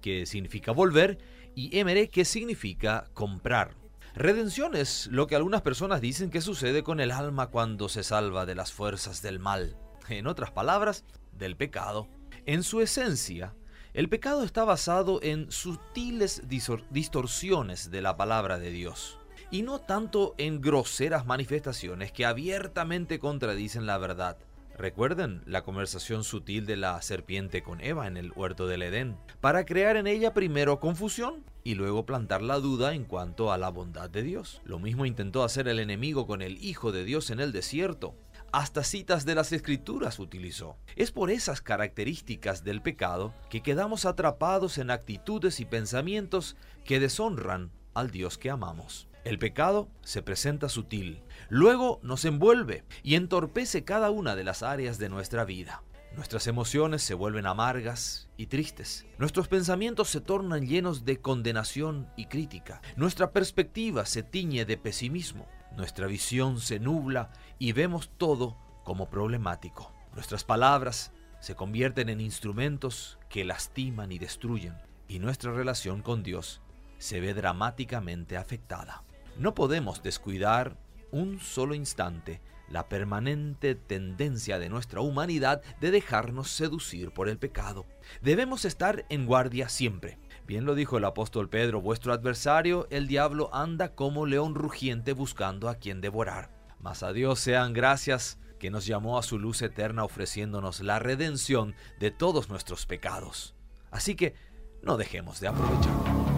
que significa volver, y emere, que significa comprar. Redención es lo que algunas personas dicen que sucede con el alma cuando se salva de las fuerzas del mal, en otras palabras, del pecado. En su esencia, el pecado está basado en sutiles distorsiones de la palabra de Dios, y no tanto en groseras manifestaciones que abiertamente contradicen la verdad. Recuerden la conversación sutil de la serpiente con Eva en el huerto del Edén, para crear en ella primero confusión y luego plantar la duda en cuanto a la bondad de Dios. Lo mismo intentó hacer el enemigo con el Hijo de Dios en el desierto. Hasta citas de las escrituras utilizó. Es por esas características del pecado que quedamos atrapados en actitudes y pensamientos que deshonran al Dios que amamos. El pecado se presenta sutil, luego nos envuelve y entorpece cada una de las áreas de nuestra vida. Nuestras emociones se vuelven amargas y tristes. Nuestros pensamientos se tornan llenos de condenación y crítica. Nuestra perspectiva se tiñe de pesimismo. Nuestra visión se nubla y vemos todo como problemático. Nuestras palabras se convierten en instrumentos que lastiman y destruyen. Y nuestra relación con Dios se ve dramáticamente afectada. No podemos descuidar un solo instante la permanente tendencia de nuestra humanidad de dejarnos seducir por el pecado. Debemos estar en guardia siempre. Bien lo dijo el apóstol Pedro, vuestro adversario, el diablo, anda como león rugiente buscando a quien devorar. Mas a Dios sean gracias que nos llamó a su luz eterna ofreciéndonos la redención de todos nuestros pecados. Así que no dejemos de aprovechar.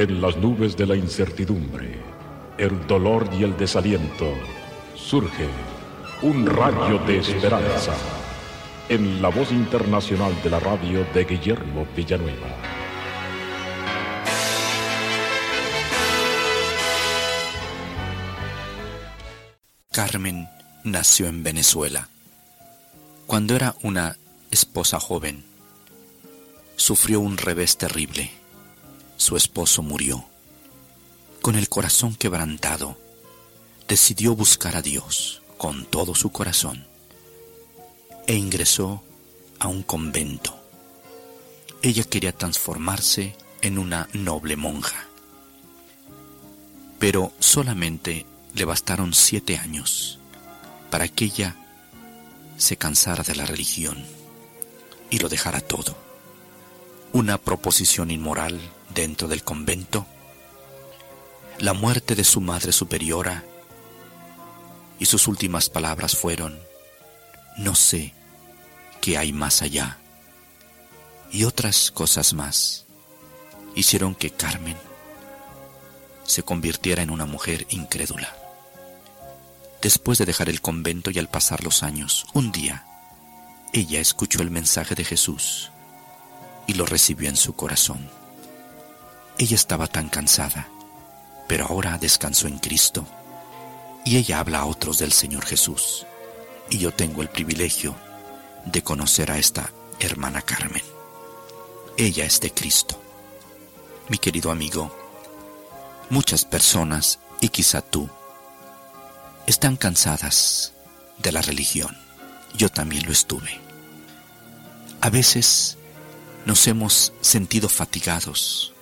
En las nubes de la incertidumbre, el dolor y el desaliento, surge un rayo de esperanza en la voz internacional de la radio de Guillermo Villanueva. Carmen nació en Venezuela. Cuando era una esposa joven, sufrió un revés terrible su esposo murió. Con el corazón quebrantado, decidió buscar a Dios con todo su corazón e ingresó a un convento. Ella quería transformarse en una noble monja, pero solamente le bastaron siete años para que ella se cansara de la religión y lo dejara todo. Una proposición inmoral dentro del convento, la muerte de su madre superiora y sus últimas palabras fueron, no sé qué hay más allá. Y otras cosas más hicieron que Carmen se convirtiera en una mujer incrédula. Después de dejar el convento y al pasar los años, un día, ella escuchó el mensaje de Jesús y lo recibió en su corazón. Ella estaba tan cansada, pero ahora descansó en Cristo y ella habla a otros del Señor Jesús. Y yo tengo el privilegio de conocer a esta hermana Carmen. Ella es de Cristo. Mi querido amigo, muchas personas, y quizá tú, están cansadas de la religión. Yo también lo estuve. A veces nos hemos sentido fatigados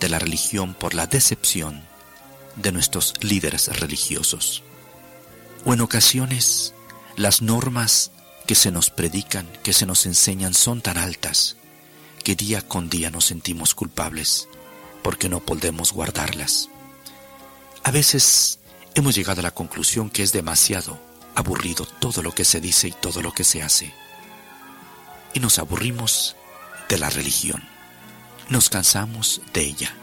de la religión por la decepción de nuestros líderes religiosos. O en ocasiones las normas que se nos predican, que se nos enseñan son tan altas que día con día nos sentimos culpables porque no podemos guardarlas. A veces hemos llegado a la conclusión que es demasiado aburrido todo lo que se dice y todo lo que se hace. Y nos aburrimos de la religión nos cansamos de ella.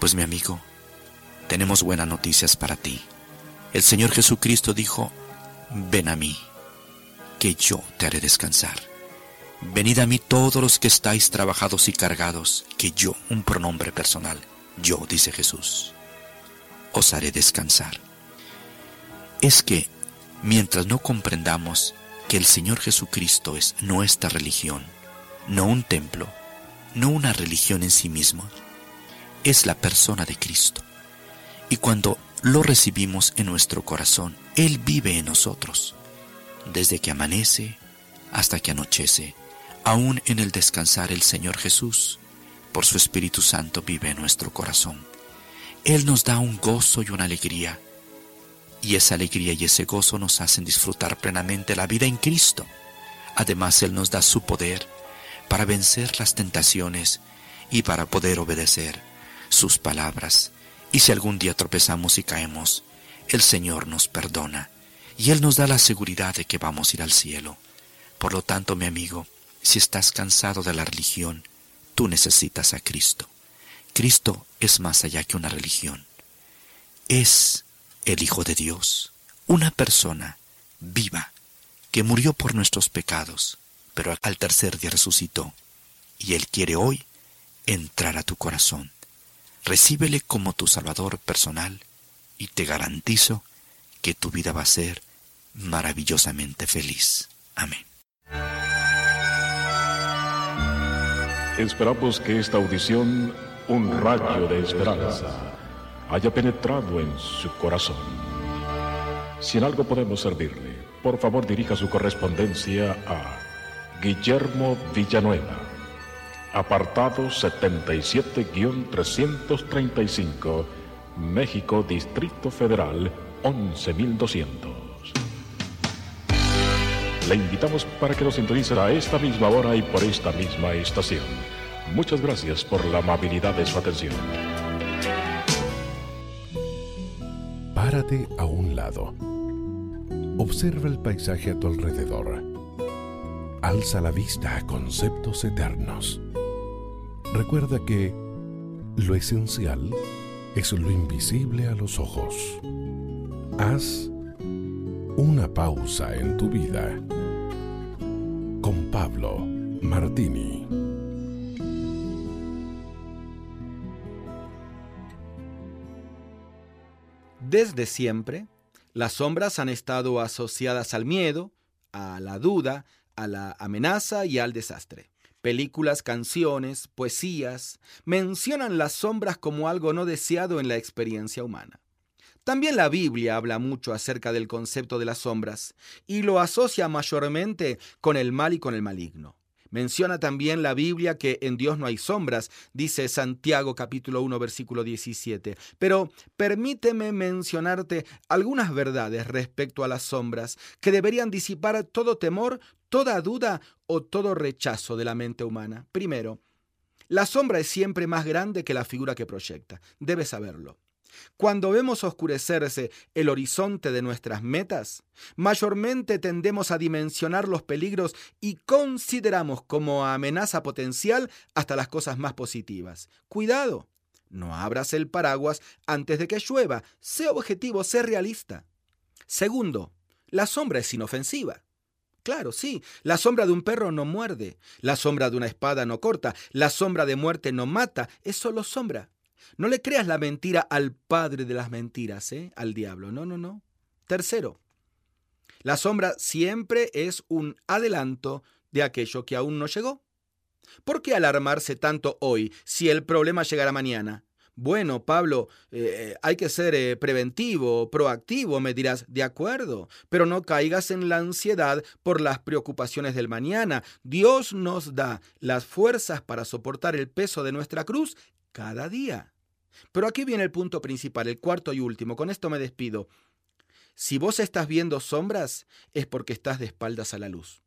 Pues mi amigo, tenemos buenas noticias para ti. El Señor Jesucristo dijo, ven a mí, que yo te haré descansar. Venid a mí todos los que estáis trabajados y cargados, que yo, un pronombre personal, yo, dice Jesús, os haré descansar. Es que, mientras no comprendamos que el Señor Jesucristo es nuestra religión, no un templo, no una religión en sí misma, es la persona de Cristo. Y cuando lo recibimos en nuestro corazón, Él vive en nosotros, desde que amanece hasta que anochece, aún en el descansar el Señor Jesús, por su Espíritu Santo vive en nuestro corazón. Él nos da un gozo y una alegría, y esa alegría y ese gozo nos hacen disfrutar plenamente la vida en Cristo. Además, Él nos da su poder, para vencer las tentaciones y para poder obedecer sus palabras. Y si algún día tropezamos y caemos, el Señor nos perdona Y Él nos da la seguridad de que vamos a ir al cielo. Por lo tanto, mi amigo, si estás cansado de la religión, tú necesitas a Cristo. Cristo es más allá que una religión. Es el Hijo de Dios, una persona viva que murió por nuestros pecados, pero al tercer día resucitó. Y Él quiere hoy entrar a tu corazón. Recíbele como tu Salvador personal y te garantizo que tu vida va a ser maravillosamente feliz. Amén. Esperamos que esta audición, un rayo de esperanza, haya penetrado en su corazón. Si en algo podemos servirle, por favor dirija su correspondencia a Guillermo Villanueva, apartado 77-335, México, Distrito Federal, 11200. Le invitamos para que nos sintonice a esta misma hora y por esta misma estación. Muchas gracias por la amabilidad de su atención. Párate a un lado. Observa el paisaje a tu alrededor. Alza la vista a conceptos eternos. Recuerda que lo esencial es lo invisible a los ojos. Haz una pausa en tu vida con Pablo Martini. Desde siempre, las sombras han estado asociadas al miedo, a la duda, a la amenaza y al desastre. Películas, canciones, poesías mencionan las sombras como algo no deseado en la experiencia humana. También la Biblia habla mucho acerca del concepto de las sombras y lo asocia mayormente con el mal y con el maligno. Menciona también la Biblia que en Dios no hay sombras, dice Santiago capítulo 1 versículo 17. Pero permíteme mencionarte algunas verdades respecto a las sombras que deberían disipar todo temor, toda duda o todo rechazo de la mente humana. Primero, la sombra es siempre más grande que la figura que proyecta. Debes saberlo. Cuando vemos oscurecerse el horizonte de nuestras metas, mayormente tendemos a dimensionar los peligros y consideramos como amenaza potencial hasta las cosas más positivas. Cuidado, no abras el paraguas antes de que llueva. Sé objetivo, sé realista. Segundo, la sombra es inofensiva. Claro, sí, la sombra de un perro no muerde, la sombra de una espada no corta, la sombra de muerte no mata, es solo sombra. No le creas la mentira al padre de las mentiras, ¿eh? al diablo. No, no, no. Tercero, la sombra siempre es un adelanto de aquello que aún no llegó. ¿Por qué alarmarse tanto hoy si el problema llegará mañana? Bueno, Pablo, eh, hay que ser eh, preventivo, proactivo, me dirás, de acuerdo, pero no caigas en la ansiedad por las preocupaciones del mañana. Dios nos da las fuerzas para soportar el peso de nuestra cruz cada día. Pero aquí viene el punto principal, el cuarto y último. Con esto me despido. Si vos estás viendo sombras, es porque estás de espaldas a la luz.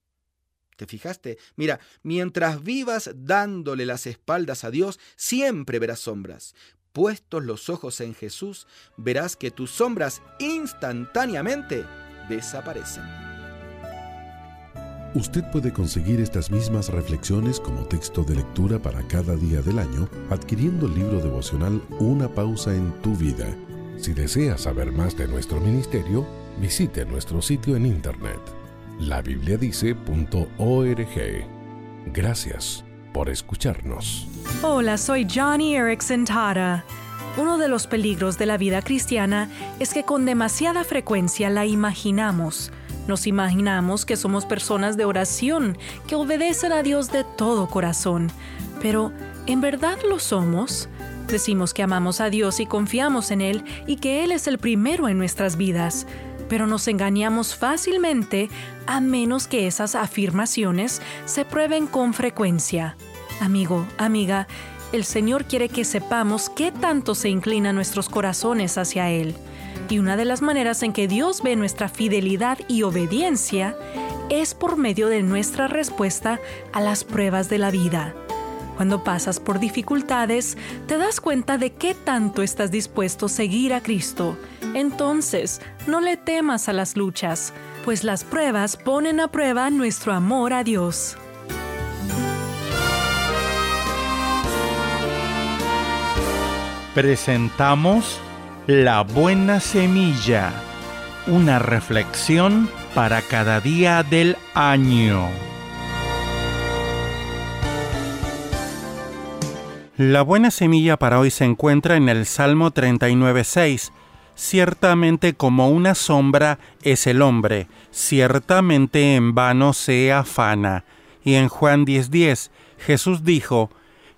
¿Te fijaste? Mira, mientras vivas dándole las espaldas a Dios, siempre verás sombras. Puestos los ojos en Jesús, verás que tus sombras instantáneamente desaparecen. Usted puede conseguir estas mismas reflexiones como texto de lectura para cada día del año adquiriendo el libro devocional Una pausa en tu vida. Si desea saber más de nuestro ministerio, visite nuestro sitio en internet labibliadice.org. Gracias por escucharnos. Hola, soy Johnny Erickson Tara. Uno de los peligros de la vida cristiana es que con demasiada frecuencia la imaginamos nos imaginamos que somos personas de oración, que obedecen a Dios de todo corazón, pero ¿en verdad lo somos? Decimos que amamos a Dios y confiamos en Él y que Él es el primero en nuestras vidas, pero nos engañamos fácilmente a menos que esas afirmaciones se prueben con frecuencia. Amigo, amiga, el Señor quiere que sepamos qué tanto se inclinan nuestros corazones hacia Él. Y una de las maneras en que Dios ve nuestra fidelidad y obediencia es por medio de nuestra respuesta a las pruebas de la vida. Cuando pasas por dificultades, te das cuenta de qué tanto estás dispuesto a seguir a Cristo Entonces, no le temas a las luchas, pues las pruebas ponen a prueba nuestro amor a Dios. Presentamos La Buena Semilla, una reflexión para cada día del año. La buena semilla para hoy se encuentra en el Salmo 39.6. Ciertamente como una sombra es el hombre, ciertamente en vano se afana. Y en Juan 10.10 Jesús dijo,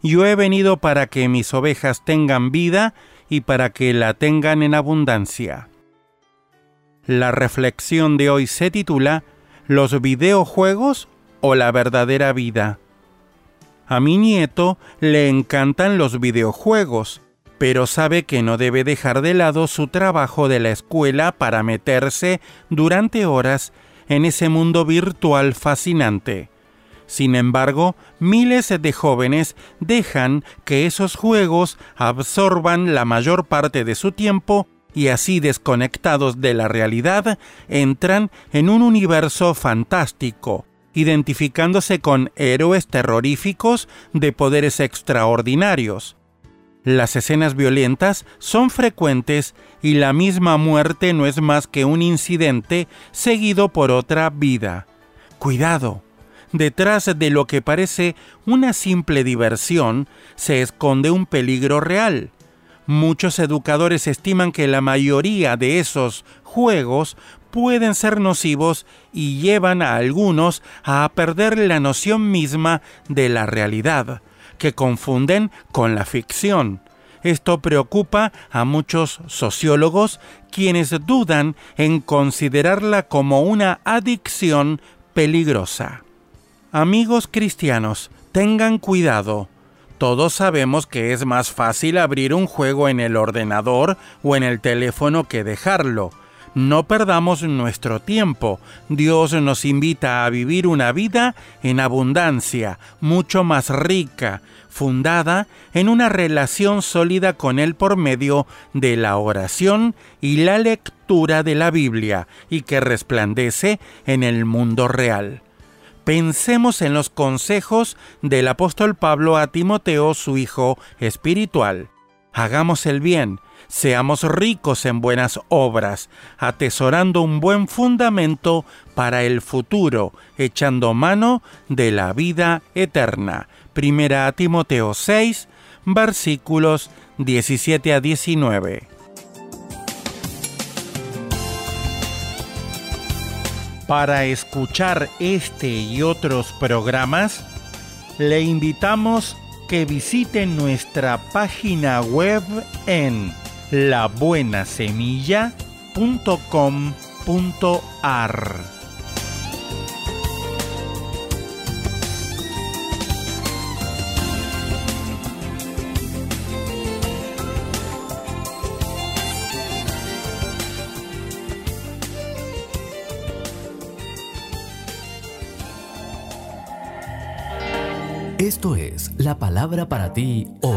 Yo he venido para que mis ovejas tengan vida y para que la tengan en abundancia. La reflexión de hoy se titula ¿Los videojuegos o la verdadera vida? A mi nieto le encantan los videojuegos, pero sabe que no debe dejar de lado su trabajo de la escuela para meterse durante horas en ese mundo virtual fascinante. Sin embargo, miles de jóvenes dejan que esos juegos absorban la mayor parte de su tiempo y así desconectados de la realidad, entran en un universo fantástico, identificándose con héroes terroríficos de poderes extraordinarios. Las escenas violentas son frecuentes y la misma muerte no es más que un incidente seguido por otra vida. Cuidado, detrás de lo que parece una simple diversión se esconde un peligro real. Muchos educadores estiman que la mayoría de esos juegos pueden ser nocivos y llevan a algunos a perder la noción misma de la realidad, que confunden con la ficción. Esto preocupa a muchos sociólogos quienes dudan en considerarla como una adicción peligrosa. Amigos cristianos, tengan cuidado. Todos sabemos que es más fácil abrir un juego en el ordenador o en el teléfono que dejarlo. No perdamos nuestro tiempo. Dios nos invita a vivir una vida en abundancia, mucho más rica, fundada en una relación sólida con Él por medio de la oración y la lectura de la Biblia, y que resplandece en el mundo real. Pensemos en los consejos del apóstol Pablo a Timoteo, su hijo espiritual. Hagamos el bien, seamos ricos en buenas obras, atesorando un buen fundamento para el futuro, echando mano de la vida eterna. Primera a Timoteo 6, versículos 17 a 19. Para escuchar este y otros programas, le invitamos que visite nuestra página web en labuenasemilla.com.ar. Esto es la palabra para ti hoy.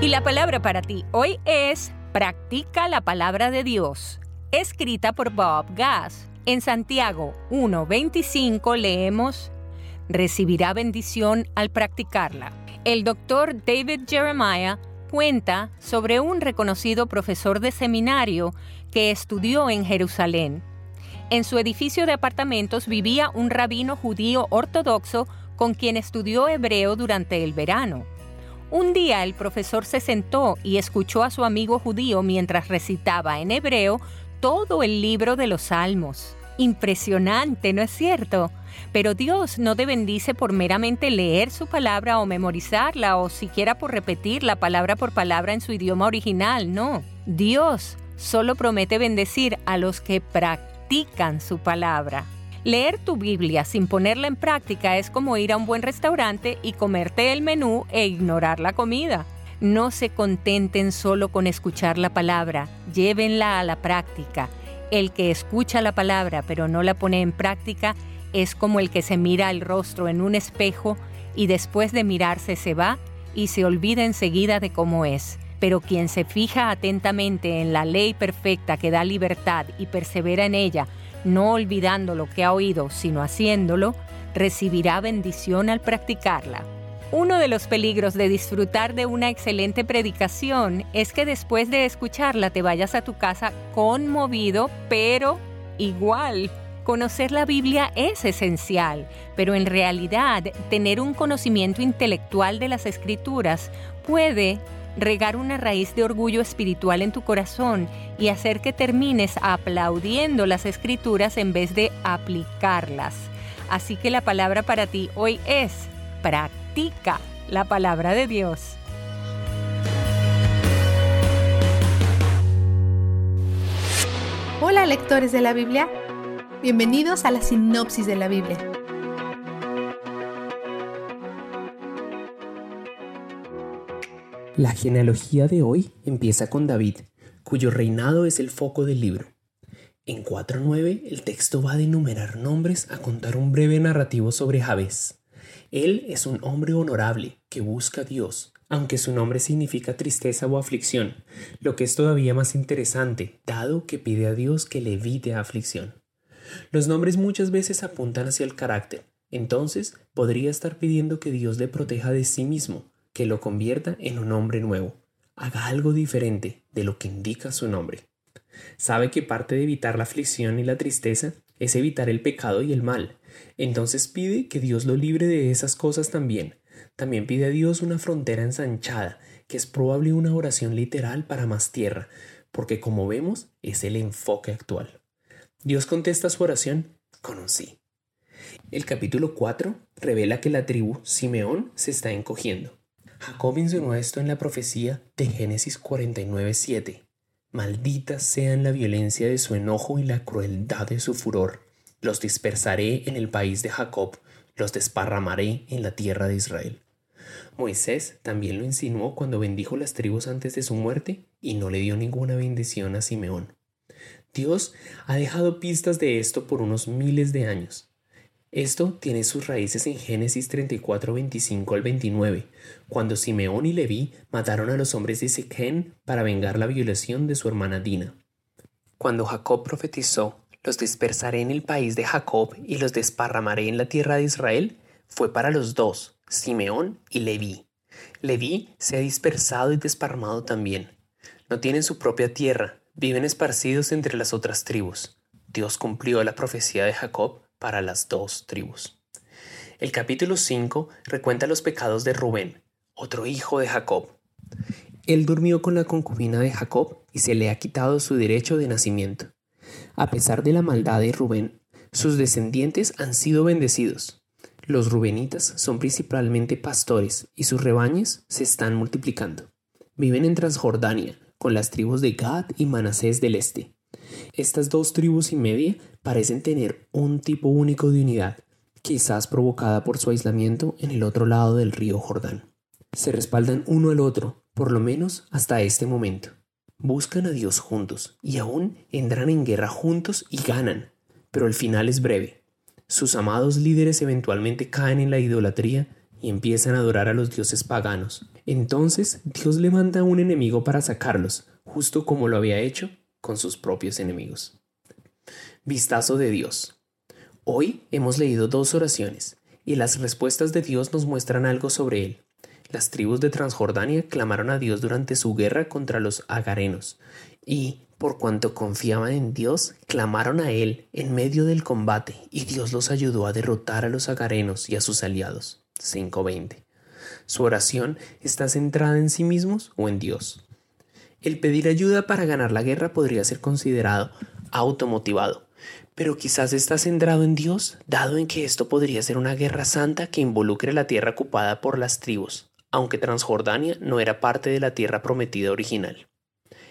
Y la palabra para ti hoy es Practica la palabra de Dios, escrita por Bob Gass. En Santiago 1.25 leemos, recibirá bendición al practicarla. El doctor David Jeremiah cuenta sobre un reconocido profesor de seminario que estudió en Jerusalén en su edificio de apartamentos vivía un rabino judío ortodoxo con quien estudió hebreo durante el verano. Un día el profesor se sentó y escuchó a su amigo judío mientras recitaba en hebreo todo el libro de los Salmos. Impresionante, ¿no es cierto? Pero Dios no te bendice por meramente leer su palabra o memorizarla o siquiera por repetir la palabra por palabra en su idioma original, no. Dios solo promete bendecir a los que practican su palabra. Leer tu Biblia sin ponerla en práctica es como ir a un buen restaurante y comerte el menú e ignorar la comida. No se contenten solo con escuchar la palabra, llévenla a la práctica. El que escucha la palabra pero no la pone en práctica es como el que se mira al rostro en un espejo y después de mirarse se va y se olvida enseguida de cómo es. Pero quien se fija atentamente en la ley perfecta que da libertad y persevera en ella, no olvidando lo que ha oído, sino haciéndolo, recibirá bendición al practicarla. Uno de los peligros de disfrutar de una excelente predicación es que después de escucharla te vayas a tu casa conmovido, pero igual. Conocer la Biblia es esencial, pero en realidad tener un conocimiento intelectual de las escrituras puede regar una raíz de orgullo espiritual en tu corazón y hacer que termines aplaudiendo las escrituras en vez de aplicarlas. Así que la palabra para ti hoy es practica la palabra de Dios. Hola lectores de la Biblia, bienvenidos a la sinopsis de la Biblia. La genealogía de hoy empieza con David, cuyo reinado es el foco del libro. En 4.9 el texto va de enumerar nombres a contar un breve narrativo sobre Jabez. Él es un hombre honorable que busca a Dios, aunque su nombre significa tristeza o aflicción, lo que es todavía más interesante, dado que pide a Dios que le evite aflicción. Los nombres muchas veces apuntan hacia el carácter, entonces podría estar pidiendo que Dios le proteja de sí mismo, que lo convierta en un hombre nuevo, haga algo diferente de lo que indica su nombre. Sabe que parte de evitar la aflicción y la tristeza es evitar el pecado y el mal, entonces pide que Dios lo libre de esas cosas también. También pide a Dios una frontera ensanchada, que es probable una oración literal para más tierra, porque como vemos es el enfoque actual. Dios contesta su oración con un sí. El capítulo 4 revela que la tribu Simeón se está encogiendo. Jacob insinuó esto en la profecía de Génesis 49:7. Maldita sean la violencia de su enojo y la crueldad de su furor. Los dispersaré en el país de Jacob, los desparramaré en la tierra de Israel. Moisés también lo insinuó cuando bendijo las tribus antes de su muerte y no le dio ninguna bendición a Simeón. Dios ha dejado pistas de esto por unos miles de años. Esto tiene sus raíces en Génesis 34, 25 al 29, cuando Simeón y Leví mataron a los hombres de Siquén para vengar la violación de su hermana Dina. Cuando Jacob profetizó, los dispersaré en el país de Jacob y los desparramaré en la tierra de Israel, fue para los dos, Simeón y Leví. Leví se ha dispersado y desparramado también. No tienen su propia tierra, viven esparcidos entre las otras tribus. Dios cumplió la profecía de Jacob para las dos tribus. El capítulo 5 recuenta los pecados de Rubén, otro hijo de Jacob. Él durmió con la concubina de Jacob y se le ha quitado su derecho de nacimiento. A pesar de la maldad de Rubén, sus descendientes han sido bendecidos. Los rubenitas son principalmente pastores y sus rebaños se están multiplicando. Viven en Transjordania, con las tribus de Gad y Manasés del este. Estas dos tribus y media parecen tener un tipo único de unidad, quizás provocada por su aislamiento en el otro lado del río Jordán. Se respaldan uno al otro, por lo menos hasta este momento. Buscan a Dios juntos y aún entran en guerra juntos y ganan, pero el final es breve. Sus amados líderes eventualmente caen en la idolatría y empiezan a adorar a los dioses paganos. Entonces Dios levanta a un enemigo para sacarlos, justo como lo había hecho con sus propios enemigos. Vistazo de Dios. Hoy hemos leído dos oraciones y las respuestas de Dios nos muestran algo sobre él. Las tribus de Transjordania clamaron a Dios durante su guerra contra los agarenos y, por cuanto confiaban en Dios, clamaron a Él en medio del combate y Dios los ayudó a derrotar a los agarenos y a sus aliados. 5.20. Su oración está centrada en sí mismos o en Dios. El pedir ayuda para ganar la guerra podría ser considerado automotivado, pero quizás está centrado en Dios, dado en que esto podría ser una guerra santa que involucre la tierra ocupada por las tribus, aunque Transjordania no era parte de la tierra prometida original.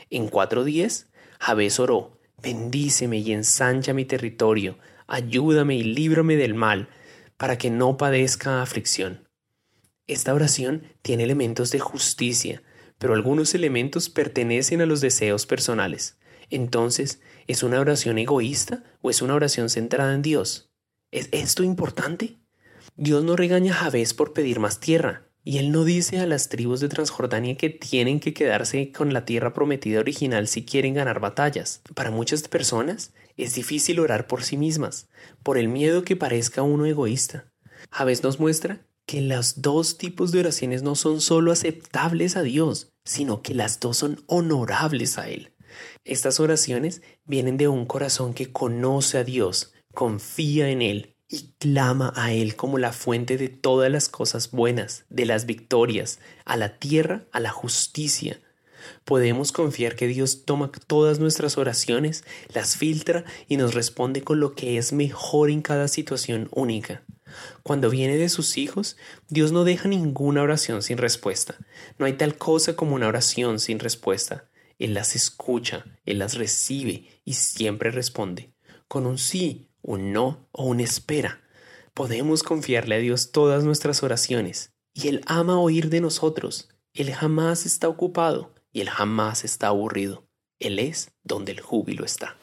En 4.10, Jabez oró, bendíceme y ensancha mi territorio, ayúdame y líbrame del mal, para que no padezca aflicción. Esta oración tiene elementos de justicia, pero algunos elementos pertenecen a los deseos personales. Entonces, ¿es una oración egoísta o es una oración centrada en Dios? ¿Es esto importante? Dios no regaña a Javés por pedir más tierra. Y él no dice a las tribus de Transjordania que tienen que quedarse con la tierra prometida original si quieren ganar batallas. Para muchas personas es difícil orar por sí mismas, por el miedo que parezca uno egoísta. Javés nos muestra que los dos tipos de oraciones no son solo aceptables a Dios, sino que las dos son honorables a Él. Estas oraciones vienen de un corazón que conoce a Dios, confía en Él y clama a Él como la fuente de todas las cosas buenas, de las victorias, a la tierra, a la justicia. Podemos confiar que Dios toma todas nuestras oraciones, las filtra y nos responde con lo que es mejor en cada situación única. Cuando viene de sus hijos, Dios no deja ninguna oración sin respuesta. No hay tal cosa como una oración sin respuesta. Él las escucha, Él las recibe y siempre responde, con un sí un no o un espera. Podemos confiarle a Dios todas nuestras oraciones y Él ama oír de nosotros. Él jamás está ocupado y Él jamás está aburrido. Él es donde el júbilo está.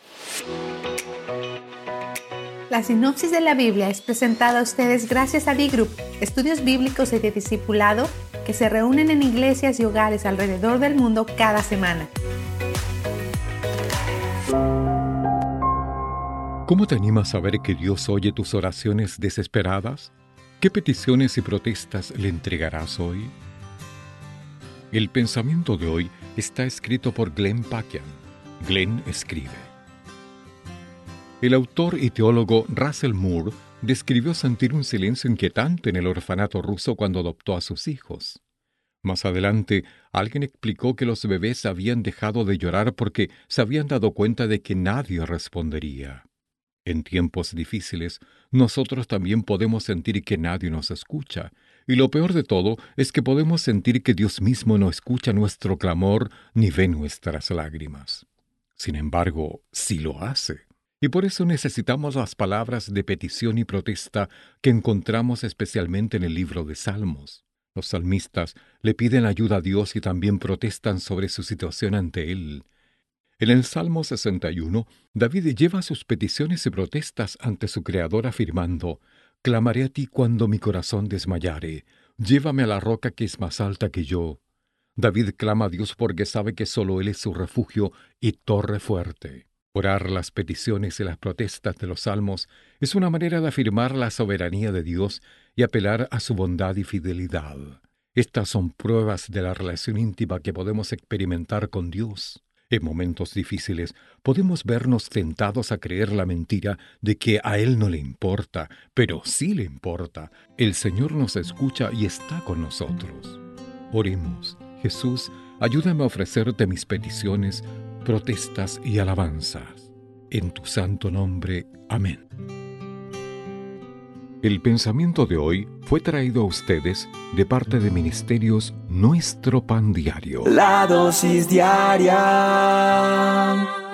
La sinopsis de la Biblia es presentada a ustedes gracias a D-Group, estudios bíblicos y de discipulado que se reúnen en iglesias y hogares alrededor del mundo cada semana. ¿Cómo te animas a saber que Dios oye tus oraciones desesperadas? ¿Qué peticiones y protestas le entregarás hoy? El pensamiento de hoy está escrito por Glenn Packian. Glenn escribe. El autor y teólogo Russell Moore describió sentir un silencio inquietante en el orfanato ruso cuando adoptó a sus hijos. Más adelante, alguien explicó que los bebés habían dejado de llorar porque se habían dado cuenta de que nadie respondería. En tiempos difíciles, nosotros también podemos sentir que nadie nos escucha, y lo peor de todo es que podemos sentir que Dios mismo no escucha nuestro clamor ni ve nuestras lágrimas. Sin embargo, sí lo hace. Y por eso necesitamos las palabras de petición y protesta que encontramos especialmente en el libro de Salmos. Los salmistas le piden ayuda a Dios y también protestan sobre su situación ante Él. En el Salmo 61, David lleva sus peticiones y protestas ante su Creador afirmando, Clamaré a ti cuando mi corazón desmayare, llévame a la roca que es más alta que yo. David clama a Dios porque sabe que solo Él es su refugio y torre fuerte. Orar las peticiones y las protestas de los salmos es una manera de afirmar la soberanía de Dios y apelar a su bondad y fidelidad. Estas son pruebas de la relación íntima que podemos experimentar con Dios. En momentos difíciles podemos vernos tentados a creer la mentira de que a Él no le importa, pero sí le importa. El Señor nos escucha y está con nosotros. Oremos. Jesús, ayúdame a ofrecerte mis peticiones, protestas y alabanzas. En tu santo nombre. Amén. El pensamiento de hoy fue traído a ustedes de parte de Ministerios Nuestro Pan Diario. La dosis diaria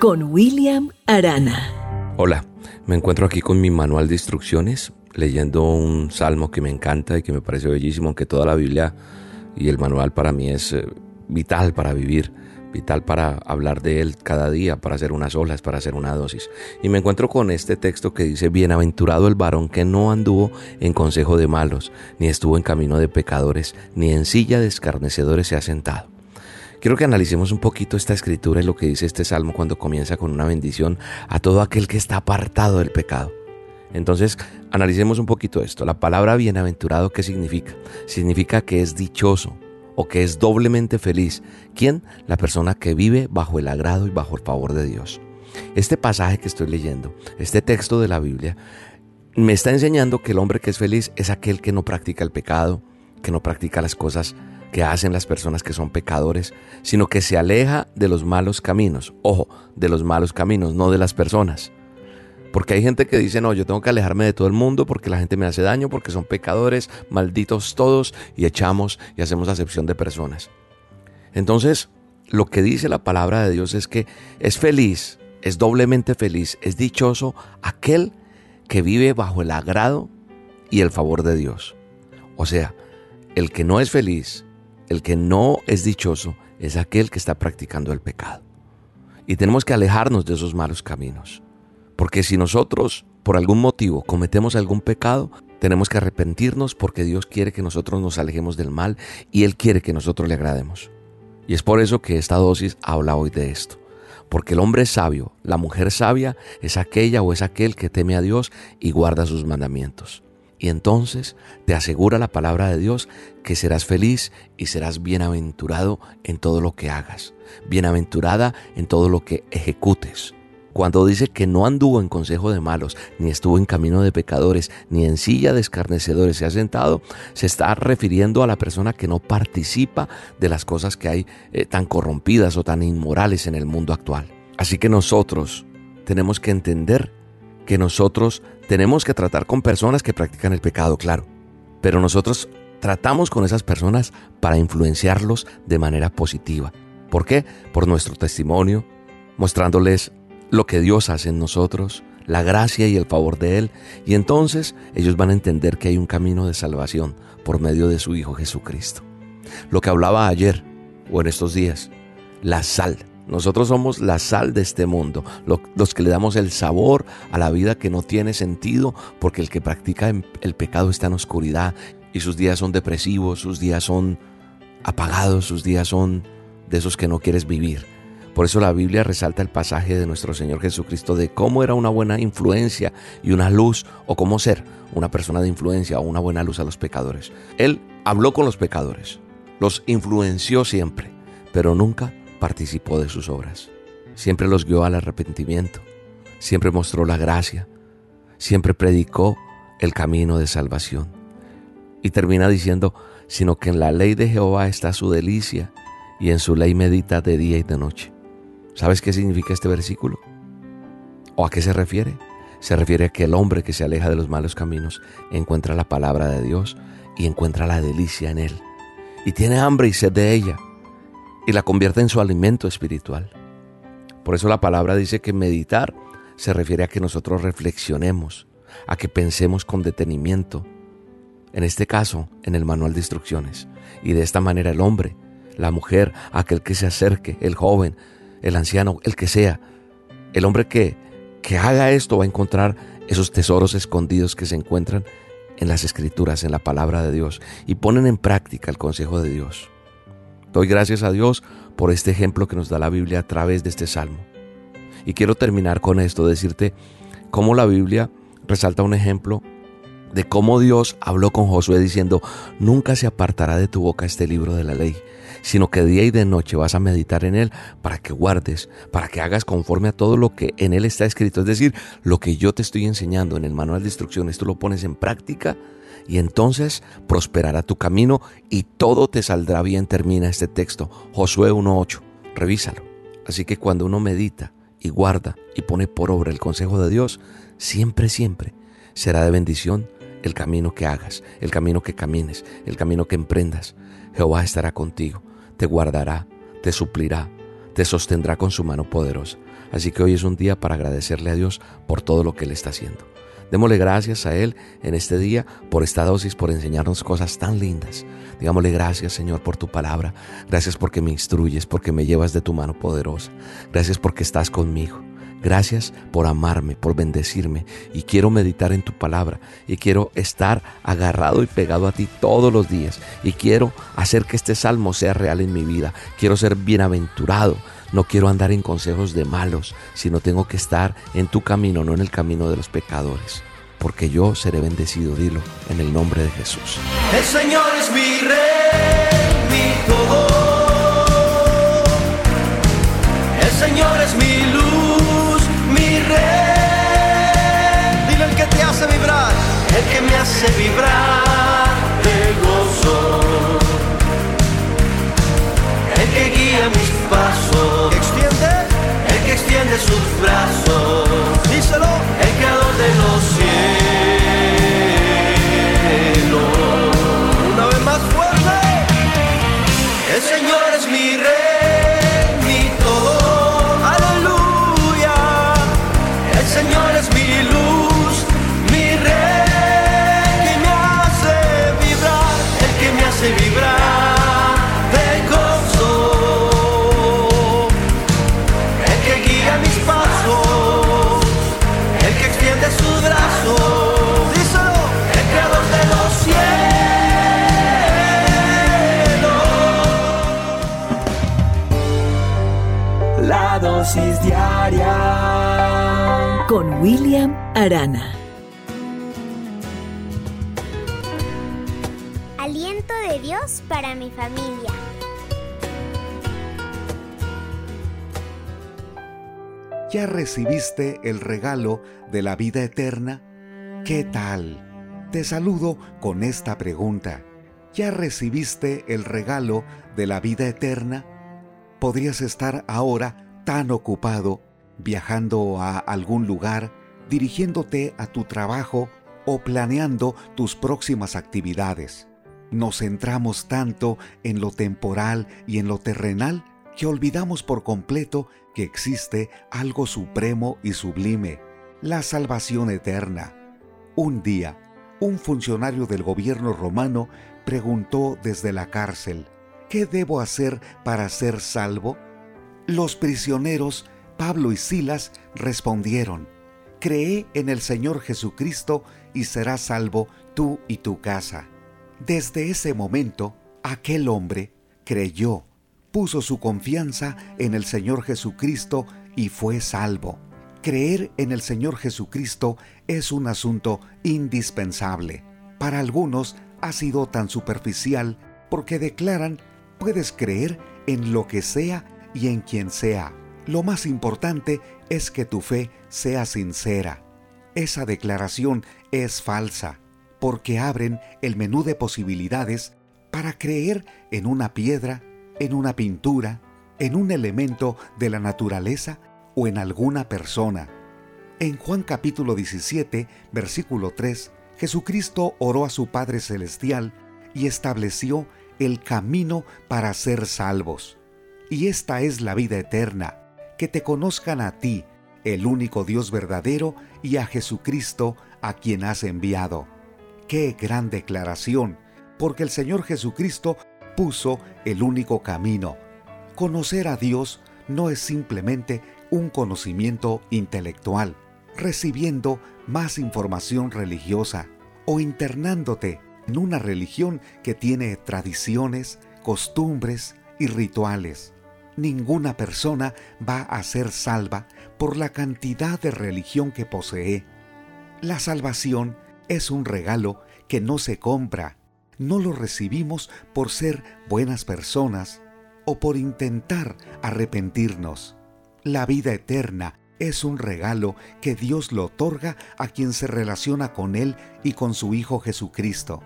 con William Arana. Hola, me encuentro aquí con mi manual de instrucciones leyendo un salmo que me encanta y que me parece bellísimo, aunque toda la Biblia y el manual para mí es eh, vital para vivir vital para hablar de él cada día, para hacer unas olas, para hacer una dosis. Y me encuentro con este texto que dice, Bienaventurado el varón que no anduvo en consejo de malos, ni estuvo en camino de pecadores, ni en silla de escarnecedores se ha sentado. Quiero que analicemos un poquito esta escritura y lo que dice este salmo cuando comienza con una bendición a todo aquel que está apartado del pecado. Entonces, analicemos un poquito esto. La palabra bienaventurado, ¿qué significa? Significa que es dichoso, o que es doblemente feliz. ¿Quién? La persona que vive bajo el agrado y bajo el favor de Dios. Este pasaje que estoy leyendo, este texto de la Biblia, me está enseñando que el hombre que es feliz es aquel que no practica el pecado, que no practica las cosas que hacen las personas que son pecadores, sino que se aleja de los malos caminos. Ojo, de los malos caminos, no de las personas. Porque hay gente que dice, no, yo tengo que alejarme de todo el mundo porque la gente me hace daño, porque son pecadores, malditos todos, y echamos y hacemos acepción de personas. Entonces, lo que dice la palabra de Dios es que es feliz, es doblemente feliz, es dichoso aquel que vive bajo el agrado y el favor de Dios. O sea, el que no es feliz, el que no es dichoso, es aquel que está practicando el pecado. Y tenemos que alejarnos de esos malos caminos. Porque si nosotros, por algún motivo, cometemos algún pecado, Tenemos que arrepentirnos porque Dios quiere que nosotros nos alejemos del mal y Él quiere que nosotros le agrademos. Y es por eso que esta dosis habla hoy de esto. Porque el hombre sabio, la mujer sabia, es aquella o es aquel que teme a Dios y guarda sus mandamientos. Y entonces te asegura la palabra de Dios que serás feliz y serás bienaventurado en todo lo que hagas, bienaventurada en todo lo que ejecutes. Cuando dice que no anduvo en consejo de malos, ni estuvo en camino de pecadores, ni en silla de escarnecedores se ha sentado, se está refiriendo a la persona que no participa de las cosas que hay eh, tan corrompidas o tan inmorales en el mundo actual. Así que nosotros tenemos que entender que nosotros tenemos que tratar con personas que practican el pecado, claro, pero nosotros tratamos con esas personas para influenciarlos de manera positiva. ¿Por qué? Por nuestro testimonio, mostrándoles lo que Dios hace en nosotros, la gracia y el favor de Él, y entonces ellos van a entender que hay un camino de salvación por medio de su Hijo Jesucristo. Lo que hablaba ayer o en estos días, la sal. Nosotros somos la sal de este mundo, los que le damos el sabor a la vida que no tiene sentido, porque el que practica el pecado está en oscuridad y sus días son depresivos, sus días son apagados, sus días son de esos que no quieres vivir. Por eso la Biblia resalta el pasaje de nuestro Señor Jesucristo de cómo era una buena influencia y una luz o cómo ser una persona de influencia o una buena luz a los pecadores. Él habló con los pecadores, los influenció siempre, pero nunca participó de sus obras. Siempre los guió al arrepentimiento, siempre mostró la gracia, siempre predicó el camino de salvación. Y termina diciendo, sino que en la ley de Jehová está su delicia y en su ley medita de día y de noche. ¿Sabes qué significa este versículo? ¿O a qué se refiere? Se refiere a que el hombre que se aleja de los malos caminos encuentra la palabra de Dios y encuentra la delicia en él. Y tiene hambre y sed de ella y la convierte en su alimento espiritual. Por eso la palabra dice que meditar se refiere a que nosotros reflexionemos, a que pensemos con detenimiento. En este caso, en el manual de instrucciones. Y de esta manera el hombre, la mujer, aquel que se acerque, el joven, el anciano, el que sea, el hombre que, que haga esto va a encontrar esos tesoros escondidos que se encuentran en las escrituras, en la palabra de Dios, y ponen en práctica el consejo de Dios. Doy gracias a Dios por este ejemplo que nos da la Biblia a través de este salmo. Y quiero terminar con esto, decirte cómo la Biblia resalta un ejemplo de cómo Dios habló con Josué diciendo, nunca se apartará de tu boca este libro de la ley, sino que día y de noche vas a meditar en él para que guardes, para que hagas conforme a todo lo que en él está escrito. Es decir, lo que yo te estoy enseñando en el manual de instrucciones, tú lo pones en práctica y entonces prosperará tu camino y todo te saldrá bien. Termina este texto, Josué 1.8. Revísalo. Así que cuando uno medita y guarda y pone por obra el consejo de Dios, siempre, siempre será de bendición el camino que hagas, el camino que camines, el camino que emprendas. Jehová estará contigo te guardará, te suplirá, te sostendrá con su mano poderosa. Así que hoy es un día para agradecerle a Dios por todo lo que Él está haciendo. Démosle gracias a Él en este día por esta dosis, por enseñarnos cosas tan lindas. Digámosle gracias Señor por tu palabra. Gracias porque me instruyes, porque me llevas de tu mano poderosa. Gracias porque estás conmigo. Gracias por amarme, por bendecirme y quiero meditar en tu palabra y quiero estar agarrado y pegado a ti todos los días y quiero hacer que este salmo sea real en mi vida. Quiero ser bienaventurado. No quiero andar en consejos de malos, sino tengo que estar en tu camino, no en el camino de los pecadores. Porque yo seré bendecido, dilo, en el nombre de Jesús. El Señor es mi rey, hace vibrar de gozo. El que guía mis pasos, extiende, el que extiende sus brazos. William Arana. Aliento de Dios para mi familia. ¿Ya recibiste el regalo de la vida eterna? ¿Qué tal? Te saludo con esta pregunta. ¿Ya recibiste el regalo de la vida eterna? Podrías estar ahora tan ocupado viajando a algún lugar, dirigiéndote a tu trabajo o planeando tus próximas actividades. Nos centramos tanto en lo temporal y en lo terrenal que olvidamos por completo que existe algo supremo y sublime, la salvación eterna. Un día, un funcionario del gobierno romano preguntó desde la cárcel, ¿qué debo hacer para ser salvo? Los prisioneros Pablo y Silas respondieron, Cree en el Señor Jesucristo y serás salvo tú y tu casa. Desde ese momento, aquel hombre creyó, puso su confianza en el Señor Jesucristo y fue salvo. Creer en el Señor Jesucristo es un asunto indispensable. Para algunos ha sido tan superficial porque declaran, puedes creer en lo que sea y en quien sea lo más importante es que tu fe sea sincera. Esa declaración es falsa, porque abren el menú de posibilidades para creer en una piedra, en una pintura, en un elemento de la naturaleza o en alguna persona. En Juan capítulo 17, versículo 3, Jesucristo oró a su Padre Celestial y estableció el camino para ser salvos. Y esta es la vida eterna, que te conozcan a ti, el único Dios verdadero, y a Jesucristo, a quien has enviado. Qué gran declaración, porque el Señor Jesucristo puso el único camino. Conocer a Dios no es simplemente un conocimiento intelectual, recibiendo más información religiosa o internándote en una religión que tiene tradiciones, costumbres y rituales ninguna persona va a ser salva por la cantidad de religión que posee. La salvación es un regalo que no se compra, no lo recibimos por ser buenas personas o por intentar arrepentirnos. La vida eterna es un regalo que Dios lo otorga a quien se relaciona con Él y con su Hijo Jesucristo.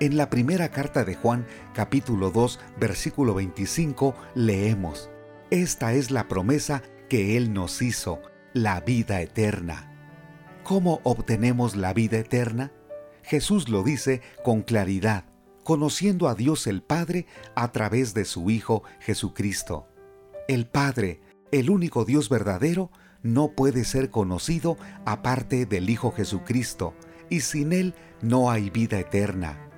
En la primera carta de Juan, capítulo 2, versículo 25, leemos, Esta es la promesa que Él nos hizo, la vida eterna. ¿Cómo obtenemos la vida eterna? Jesús lo dice con claridad, conociendo a Dios el Padre a través de su Hijo Jesucristo. El Padre, el único Dios verdadero, no puede ser conocido aparte del Hijo Jesucristo, y sin Él no hay vida eterna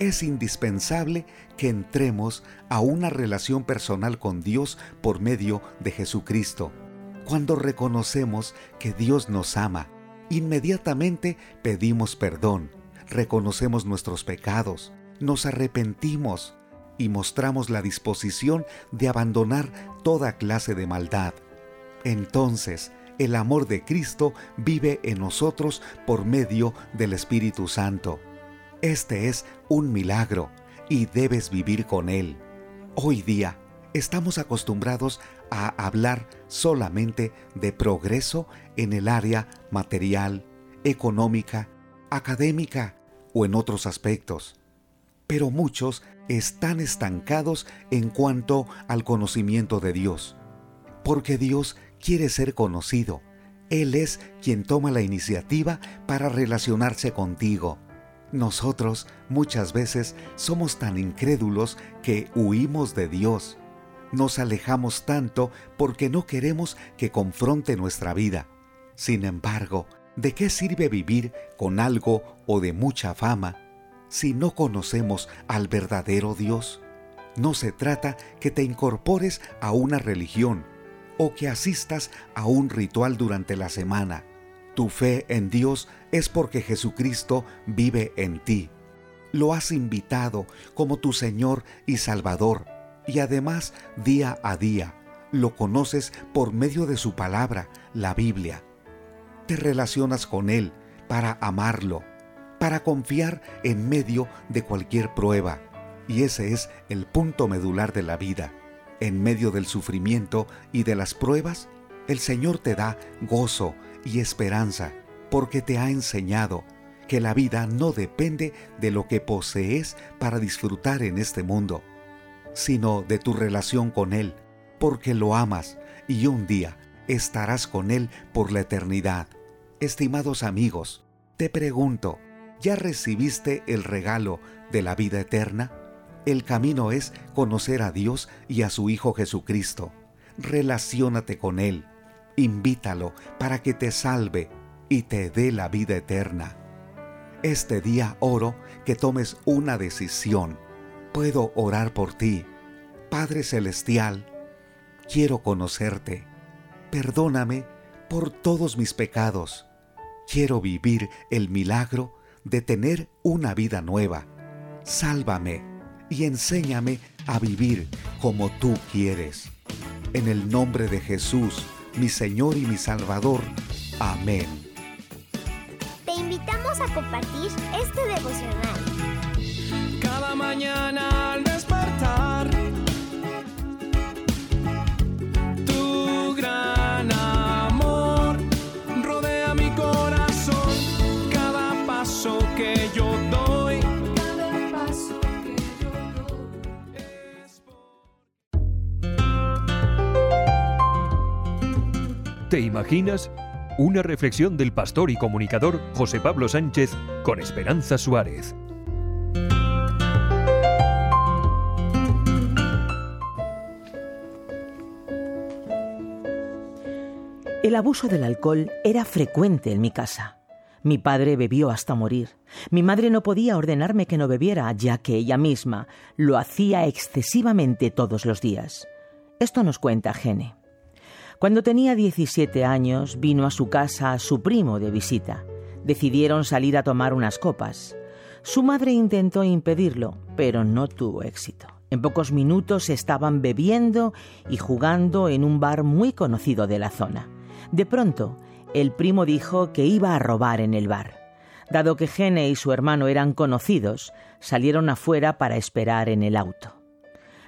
es indispensable que entremos a una relación personal con Dios por medio de Jesucristo. Cuando reconocemos que Dios nos ama, inmediatamente pedimos perdón, reconocemos nuestros pecados, nos arrepentimos y mostramos la disposición de abandonar toda clase de maldad. Entonces, el amor de Cristo vive en nosotros por medio del Espíritu Santo este es un milagro y debes vivir con él. Hoy día estamos acostumbrados a hablar solamente de progreso en el área material, económica, académica o en otros aspectos. Pero muchos están estancados en cuanto al conocimiento de Dios, porque Dios quiere ser conocido. Él es quien toma la iniciativa para relacionarse contigo nosotros muchas veces somos tan incrédulos que huimos de Dios. Nos alejamos tanto porque no queremos que confronte nuestra vida. Sin embargo, ¿de qué sirve vivir con algo o de mucha fama si no conocemos al verdadero Dios? No se trata que te incorpores a una religión o que asistas a un ritual durante la semana. Tu fe en Dios es porque Jesucristo vive en ti. Lo has invitado como tu Señor y Salvador y además día a día lo conoces por medio de su palabra, la Biblia. te relacionas con Él para amarlo, para confiar en medio de cualquier prueba. Y ese es el punto medular de la vida. En medio del sufrimiento y de las pruebas, el Señor te da gozo y esperanza, porque te ha enseñado que la vida no depende de lo que posees para disfrutar en este mundo, sino de tu relación con Él, porque lo amas y un día estarás con Él por la eternidad. Estimados amigos, te pregunto, ¿ya recibiste el regalo de la vida eterna? El camino es conocer a Dios y a su Hijo Jesucristo. Relaciónate con Él, invítalo para que te salve y te dé la vida eterna. Este día oro que tomes una decisión. Puedo orar por ti. Padre Celestial, quiero conocerte. Perdóname por todos mis pecados. Quiero vivir el milagro de tener una vida nueva. Sálvame y enséñame a vivir como tú quieres. En el nombre de Jesús, mi Señor y mi Salvador. Amén. Te invitamos a compartir este devocional. Cada mañana ¿Te imaginas? Una reflexión del pastor y comunicador José Pablo Sánchez con Esperanza Suárez. El abuso del alcohol era frecuente en mi casa. Mi padre bebió hasta morir. Mi madre no podía ordenarme que no bebiera, ya que ella misma lo hacía excesivamente todos los días. Esto nos cuenta Gene. Cuando tenía 17 años, vino a su casa su primo de visita. Decidieron salir a tomar unas copas. Su madre intentó impedirlo, pero no tuvo éxito. En pocos minutos estaban bebiendo y jugando en un bar muy conocido de la zona. De pronto, el primo dijo que iba a robar en el bar. Dado que Gene y su hermano eran conocidos, salieron afuera para esperar en el auto.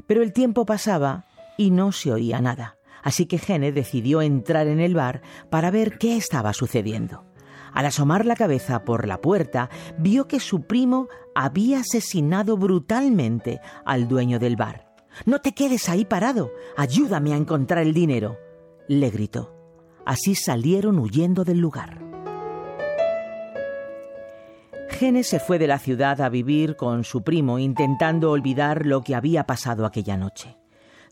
Pero el tiempo pasaba y no se oía nada, así que Gene decidió entrar en el bar para ver qué estaba sucediendo. Al asomar la cabeza por la puerta, vio que su primo había asesinado brutalmente al dueño del bar. No te quedes ahí parado, ayúdame a encontrar el dinero, le gritó. Así salieron huyendo del lugar. Gene se fue de la ciudad a vivir con su primo intentando olvidar lo que había pasado aquella noche.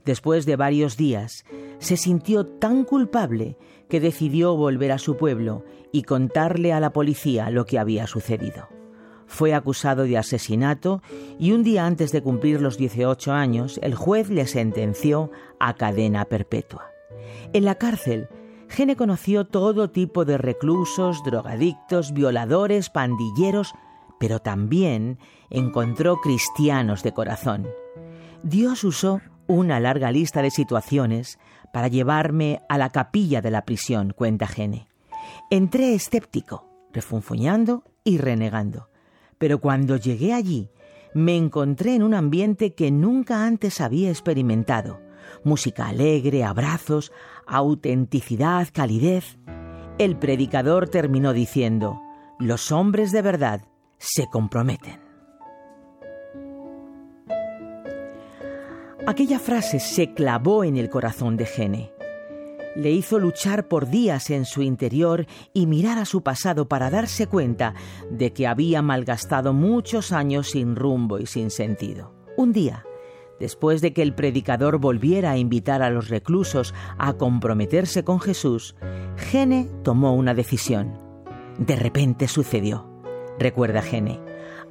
Después de varios días, se sintió tan culpable que decidió volver a su pueblo y contarle a la policía lo que había sucedido. Fue acusado de asesinato y un día antes de cumplir los 18 años, el juez le sentenció a cadena perpetua. En la cárcel, Gene conoció todo tipo de reclusos, drogadictos, violadores, pandilleros, pero también encontró cristianos de corazón. Dios usó una larga lista de situaciones para llevarme a la capilla de la prisión, cuenta Gene. Entré escéptico, refunfuñando y renegando. Pero cuando llegué allí, me encontré en un ambiente que nunca antes había experimentado. Música alegre, abrazos, autenticidad, calidez. El predicador terminó diciendo, los hombres de verdad se comprometen. Aquella frase se clavó en el corazón de Gene. Le hizo luchar por días en su interior y mirar a su pasado para darse cuenta de que había malgastado muchos años sin rumbo y sin sentido. Un día, después de que el predicador volviera a invitar a los reclusos a comprometerse con Jesús, Gene tomó una decisión. De repente sucedió, recuerda Gene.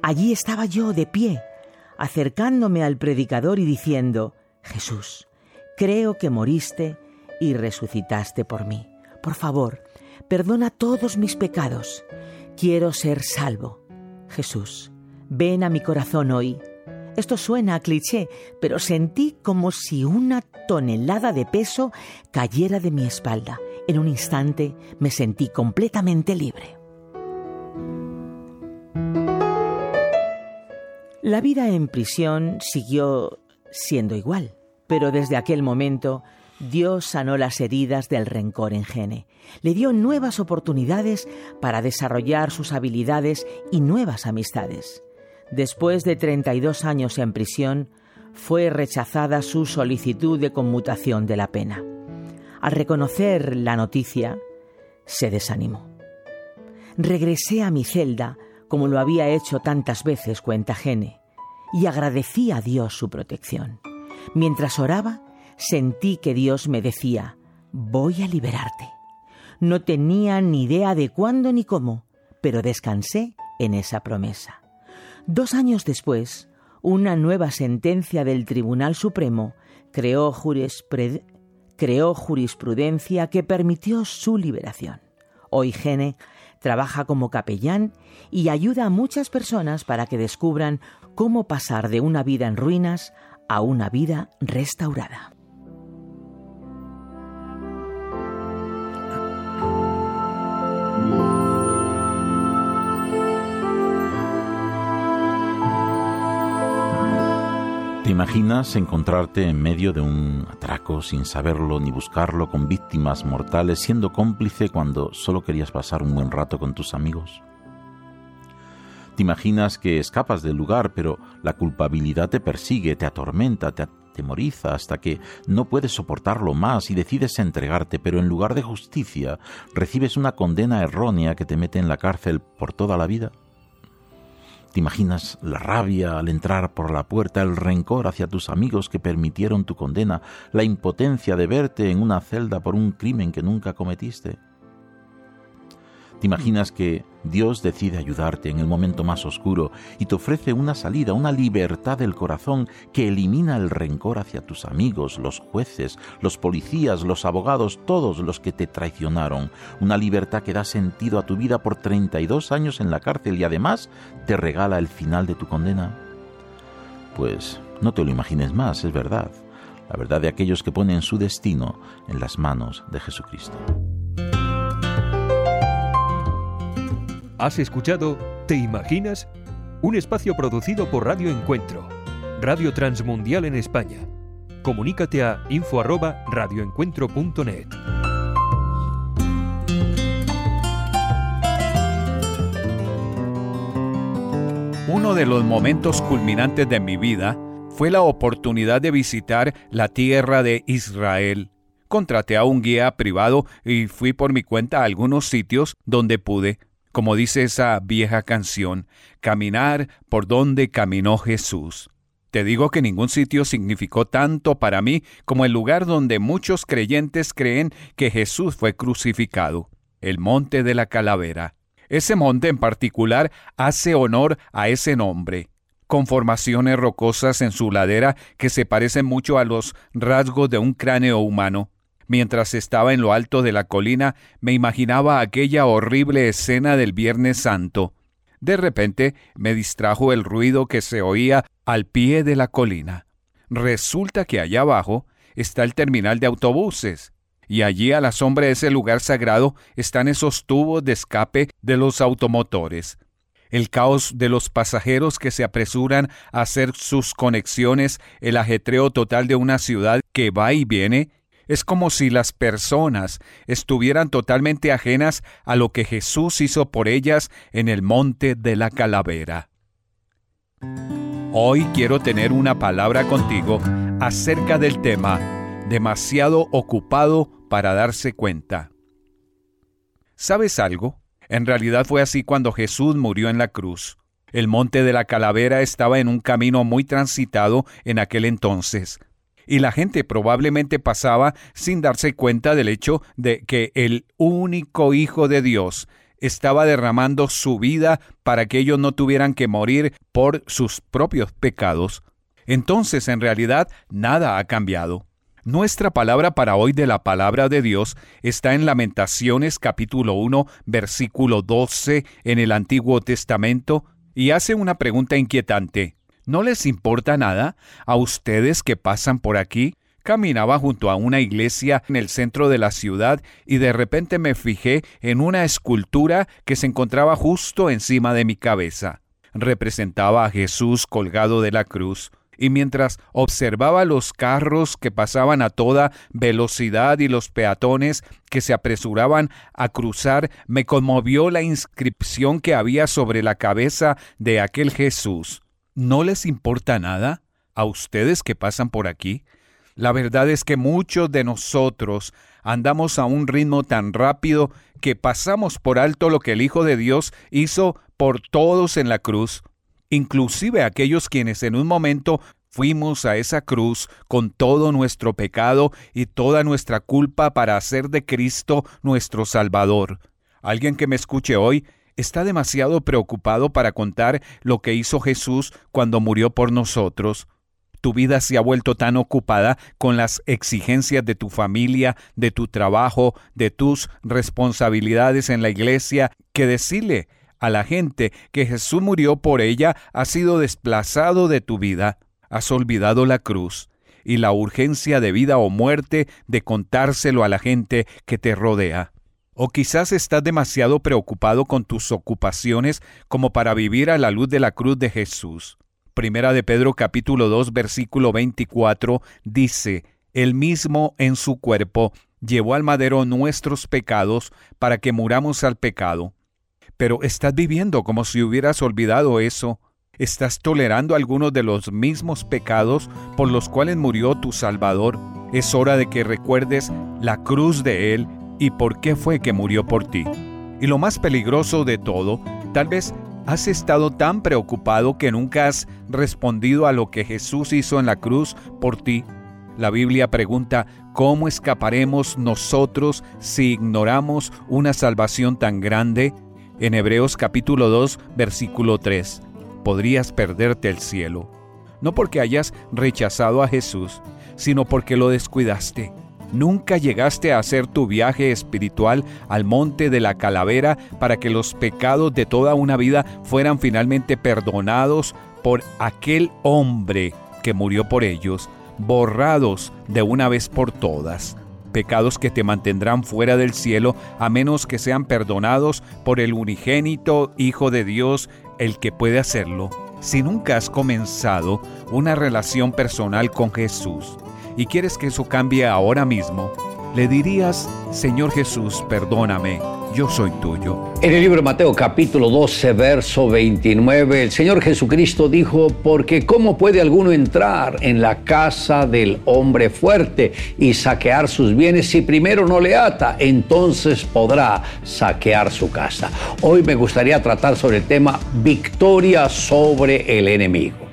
Allí estaba yo de pie, acercándome al predicador y diciendo, Jesús, creo que moriste y resucitaste por mí. Por favor, perdona todos mis pecados. Quiero ser salvo. Jesús, ven a mi corazón hoy. Esto suena a cliché, pero sentí como si una tonelada de peso cayera de mi espalda. En un instante me sentí completamente libre. La vida en prisión siguió siendo igual, pero desde aquel momento Dios sanó las heridas del rencor en Gene, le dio nuevas oportunidades para desarrollar sus habilidades y nuevas amistades. Después de 32 años en prisión, fue rechazada su solicitud de conmutación de la pena. Al reconocer la noticia, se desanimó. Regresé a mi celda, como lo había hecho tantas veces, cuenta Gene, y agradecí a Dios su protección. Mientras oraba, sentí que Dios me decía, voy a liberarte. No tenía ni idea de cuándo ni cómo, pero descansé en esa promesa. Dos años después, una nueva sentencia del Tribunal Supremo creó, creó jurisprudencia que permitió su liberación. Hoy Gene trabaja como capellán y ayuda a muchas personas para que descubran cómo pasar de una vida en ruinas a una vida restaurada. ¿Te imaginas encontrarte en medio de un atraco sin saberlo ni buscarlo con víctimas mortales siendo cómplice cuando solo querías pasar un buen rato con tus amigos? ¿Te imaginas que escapas del lugar pero la culpabilidad te persigue, te atormenta, te atemoriza hasta que no puedes soportarlo más y decides entregarte pero en lugar de justicia recibes una condena errónea que te mete en la cárcel por toda la vida? ¿Te imaginas la rabia al entrar por la puerta, el rencor hacia tus amigos que permitieron tu condena, la impotencia de verte en una celda por un crimen que nunca cometiste? ¿Te imaginas que Dios decide ayudarte en el momento más oscuro y te ofrece una salida, una libertad del corazón que elimina el rencor hacia tus amigos, los jueces, los policías, los abogados, todos los que te traicionaron? Una libertad que da sentido a tu vida por 32 años en la cárcel y además te regala el final de tu condena. Pues no te lo imagines más, es verdad. La verdad de aquellos que ponen su destino en las manos de Jesucristo. Has escuchado ¿Te imaginas? Un espacio producido por Radio Encuentro, Radio Transmundial en España. Comunícate a info@radioencuentro.net. Uno de los momentos culminantes de mi vida fue la oportunidad de visitar la tierra de Israel. Contraté a un guía privado y fui por mi cuenta a algunos sitios donde pude como dice esa vieja canción, caminar por donde caminó Jesús. Te digo que ningún sitio significó tanto para mí como el lugar donde muchos creyentes creen que Jesús fue crucificado, el monte de la calavera. Ese monte en particular hace honor a ese nombre, con formaciones rocosas en su ladera que se parecen mucho a los rasgos de un cráneo humano. Mientras estaba en lo alto de la colina, me imaginaba aquella horrible escena del Viernes Santo. De repente me distrajo el ruido que se oía al pie de la colina. Resulta que allá abajo está el terminal de autobuses, y allí a la sombra de ese lugar sagrado están esos tubos de escape de los automotores. El caos de los pasajeros que se apresuran a hacer sus conexiones, el ajetreo total de una ciudad que va y viene, es como si las personas estuvieran totalmente ajenas a lo que Jesús hizo por ellas en el monte de la calavera. Hoy quiero tener una palabra contigo acerca del tema demasiado ocupado para darse cuenta. ¿Sabes algo? En realidad fue así cuando Jesús murió en la cruz. El monte de la calavera estaba en un camino muy transitado en aquel entonces y la gente probablemente pasaba sin darse cuenta del hecho de que el único Hijo de Dios estaba derramando su vida para que ellos no tuvieran que morir por sus propios pecados. Entonces, en realidad, nada ha cambiado. Nuestra palabra para hoy de la palabra de Dios está en Lamentaciones capítulo 1 versículo 12 en el Antiguo Testamento y hace una pregunta inquietante. ¿No les importa nada a ustedes que pasan por aquí Caminaba junto a una iglesia en el centro de la ciudad y de repente me fijé en una escultura que se encontraba justo encima de mi cabeza. Representaba a Jesús colgado de la cruz y mientras observaba los carros que pasaban a toda velocidad y los peatones que se apresuraban a cruzar, me conmovió la inscripción que había sobre la cabeza de aquel Jesús. ¿No les importa nada a ustedes que pasan por aquí? La verdad es que muchos de nosotros andamos a un ritmo tan rápido que pasamos por alto lo que el Hijo de Dios hizo por todos en la cruz inclusive aquellos quienes en un momento fuimos a esa cruz con todo nuestro pecado y toda nuestra culpa para hacer de Cristo nuestro Salvador. Alguien que me escuche hoy está demasiado preocupado para contar lo que hizo Jesús cuando murió por nosotros. Tu vida se ha vuelto tan ocupada con las exigencias de tu familia, de tu trabajo, de tus responsabilidades en la iglesia, que decirle a la gente que Jesús murió por ella ha sido desplazado de tu vida. Has olvidado la cruz y la urgencia de vida o muerte de contárselo a la gente que te rodea. O quizás estás demasiado preocupado con tus ocupaciones como para vivir a la luz de la cruz de Jesús. Primera de Pedro capítulo 2 versículo 24 dice, El mismo en su cuerpo llevó al madero nuestros pecados para que muramos al pecado pero estás viviendo como si hubieras olvidado eso. Estás tolerando algunos de los mismos pecados por los cuales murió tu Salvador. Es hora de que recuerdes la cruz de Él y por qué fue que murió por ti. Y lo más peligroso de todo, tal vez has estado tan preocupado que nunca has respondido a lo que Jesús hizo en la cruz por ti. La Biblia pregunta, ¿cómo escaparemos nosotros si ignoramos una salvación tan grande? En Hebreos capítulo 2, versículo 3, podrías perderte el cielo, no porque hayas rechazado a Jesús, sino porque lo descuidaste. Nunca llegaste a hacer tu viaje espiritual al monte de la calavera para que los pecados de toda una vida fueran finalmente perdonados por aquel hombre que murió por ellos, borrados de una vez por todas pecados que te mantendrán fuera del cielo a menos que sean perdonados por el unigénito Hijo de Dios, el que puede hacerlo. Si nunca has comenzado una relación personal con Jesús y quieres que eso cambie ahora mismo, le dirías, Señor Jesús, perdóname yo soy tuyo. En el libro de Mateo capítulo 12, verso 29, el Señor Jesucristo dijo, porque ¿cómo puede alguno entrar en la casa del hombre fuerte y saquear sus bienes si primero no le ata? Entonces podrá saquear su casa. Hoy me gustaría tratar sobre el tema victoria sobre el enemigo.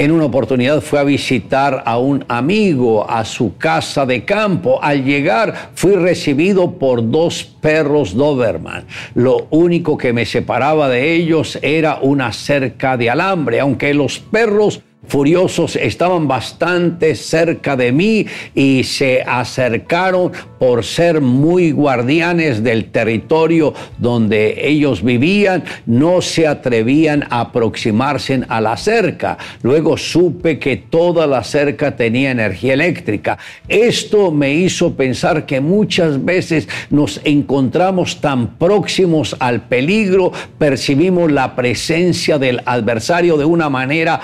En una oportunidad fue a visitar a un amigo a su casa de campo. Al llegar fui recibido por dos perros Doberman. Lo único que me separaba de ellos era una cerca de alambre, aunque los perros furiosos estaban bastante cerca de mí y se acercaron por ser muy guardianes del territorio donde ellos vivían, no se atrevían a aproximarse a la cerca. Luego supe que toda la cerca tenía energía eléctrica. Esto me hizo pensar que muchas veces nos encontramos tan próximos al peligro, percibimos la presencia del adversario de una manera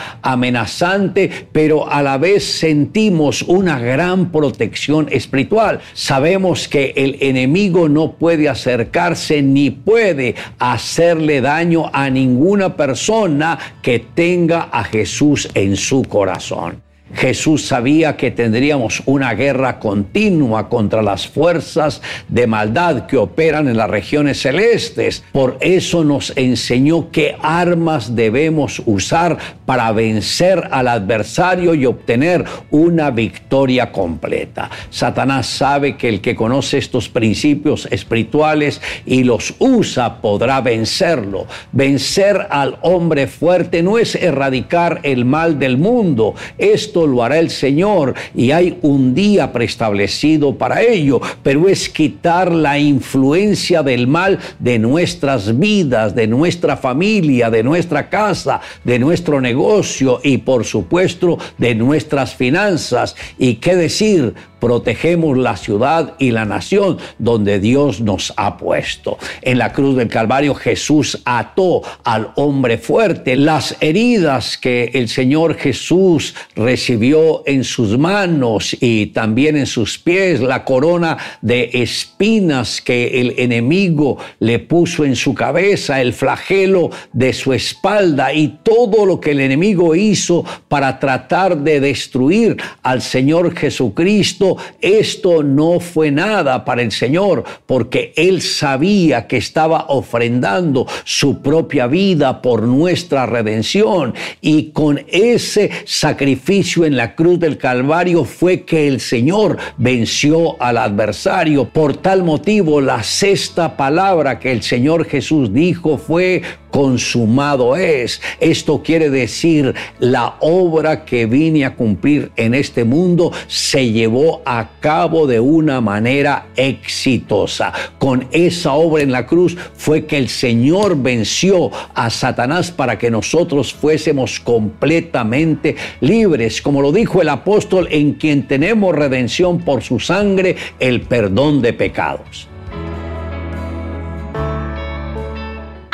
pero a la vez sentimos una gran protección espiritual. Sabemos que el enemigo no puede acercarse ni puede hacerle daño a ninguna persona que tenga a Jesús en su corazón. Jesús sabía que tendríamos una guerra continua contra las fuerzas de maldad que operan en las regiones celestes. Por eso nos enseñó qué armas debemos usar para vencer al adversario y obtener una victoria completa. Satanás sabe que el que conoce estos principios espirituales y los usa podrá vencerlo. Vencer al hombre fuerte no es erradicar el mal del mundo. Esto lo hará el Señor y hay un día preestablecido para ello, pero es quitar la influencia del mal de nuestras vidas, de nuestra familia, de nuestra casa, de nuestro negocio y por supuesto de nuestras finanzas. ¿Y qué decir? Protegemos la ciudad y la nación donde Dios nos ha puesto. En la cruz del Calvario Jesús ató al hombre fuerte las heridas que el Señor Jesús recibió en sus manos y también en sus pies, la corona de espinas que el enemigo le puso en su cabeza, el flagelo de su espalda y todo lo que el enemigo hizo para tratar de destruir al Señor Jesucristo esto no fue nada para el Señor, porque Él sabía que estaba ofrendando su propia vida por nuestra redención. Y con ese sacrificio en la cruz del Calvario fue que el Señor venció al adversario. Por tal motivo, la sexta palabra que el Señor Jesús dijo fue, consumado es. Esto quiere decir, la obra que vine a cumplir en este mundo se llevó a cabo de una manera exitosa. Con esa obra en la cruz fue que el Señor venció a Satanás para que nosotros fuésemos completamente libres. Como lo dijo el apóstol, en quien tenemos redención por su sangre, el perdón de pecados.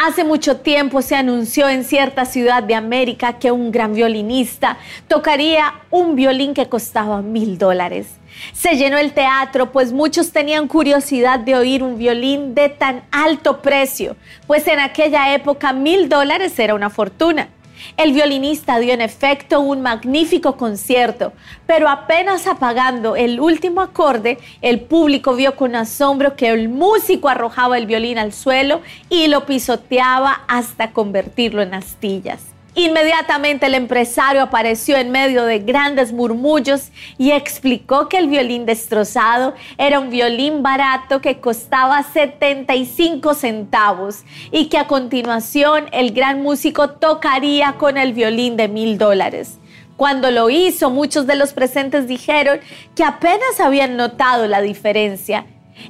Hace mucho tiempo se anunció en cierta ciudad de América que un gran violinista tocaría un violín que costaba mil dólares. Se llenó el teatro, pues muchos tenían curiosidad de oír un violín de tan alto precio, pues en aquella época mil dólares era una fortuna. El violinista dio en efecto un magnífico concierto, pero apenas apagando el último acorde, el público vio con asombro que el músico arrojaba el violín al suelo y lo pisoteaba hasta convertirlo en astillas. Inmediatamente el empresario apareció en medio de grandes murmullos y explicó que el violín destrozado era un violín barato que costaba 75 centavos y que a continuación el gran músico tocaría con el violín de mil dólares. Cuando lo hizo, muchos de los presentes dijeron que apenas habían notado la diferencia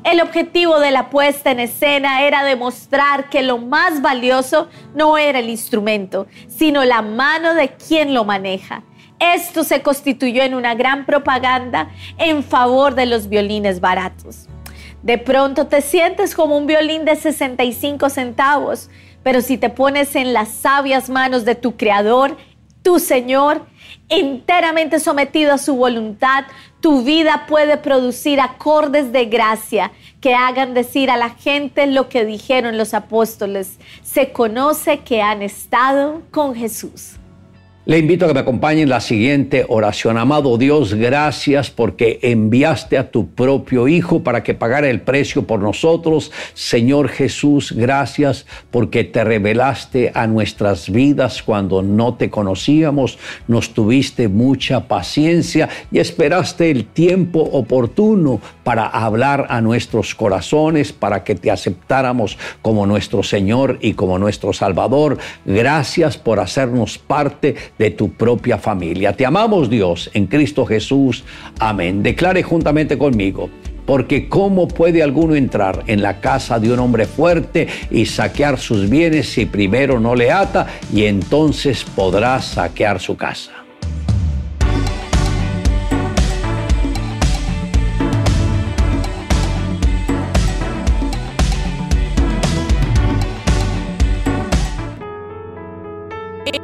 el objetivo de la puesta en escena era demostrar que lo más valioso no era el instrumento, sino la mano de quien lo maneja. Esto se constituyó en una gran propaganda en favor de los violines baratos. De pronto te sientes como un violín de 65 centavos, pero si te pones en las sabias manos de tu Creador, tu Señor, enteramente sometido a su voluntad, tu vida puede producir acordes de gracia que hagan decir a la gente lo que dijeron los apóstoles. Se conoce que han estado con Jesús. Le invito a que me acompañe en la siguiente oración. Amado Dios, gracias porque enviaste a tu propio Hijo para que pagara el precio por nosotros. Señor Jesús, gracias porque te revelaste a nuestras vidas cuando no te conocíamos. Nos tuviste mucha paciencia y esperaste el tiempo oportuno para hablar a nuestros corazones, para que te aceptáramos como nuestro Señor y como nuestro Salvador. Gracias por hacernos parte de tu propia familia. Te amamos Dios en Cristo Jesús. Amén. Declare juntamente conmigo. Porque ¿cómo puede alguno entrar en la casa de un hombre fuerte y saquear sus bienes si primero no le ata y entonces podrá saquear su casa?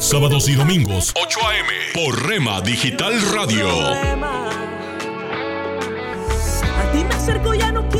Sábados y domingos, 8 a.m. por Rema Digital Radio. A ti me acerco, ya no quiero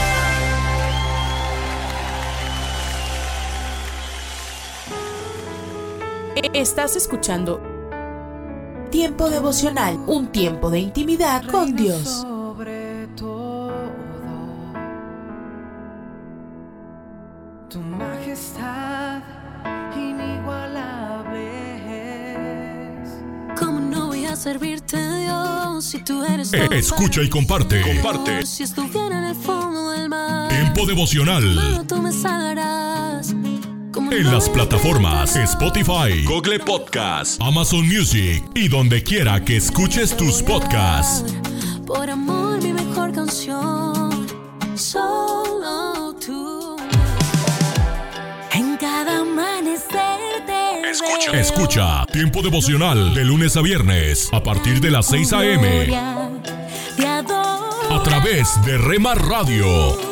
Estás escuchando Tiempo devocional, un tiempo de intimidad con Dios. sobre todo tu majestad inigualable es. ¿Cómo no voy a servirte, Dios, si tú eres Eh, escucha y comparte. Comparte. Si estuviera en el fondo del mar, Tiempo devocional. solo tú me salvarás. ¿Cómo En las plataformas Spotify, Google Podcast, Amazon Music y donde quiera que escuches tus podcasts. Por amor, mi mejor canción. Solo tú. En cada amanecer te Escucha. Escucha Tiempo devocional de lunes a viernes a partir de las 6 a.m. A través de Rema Radio.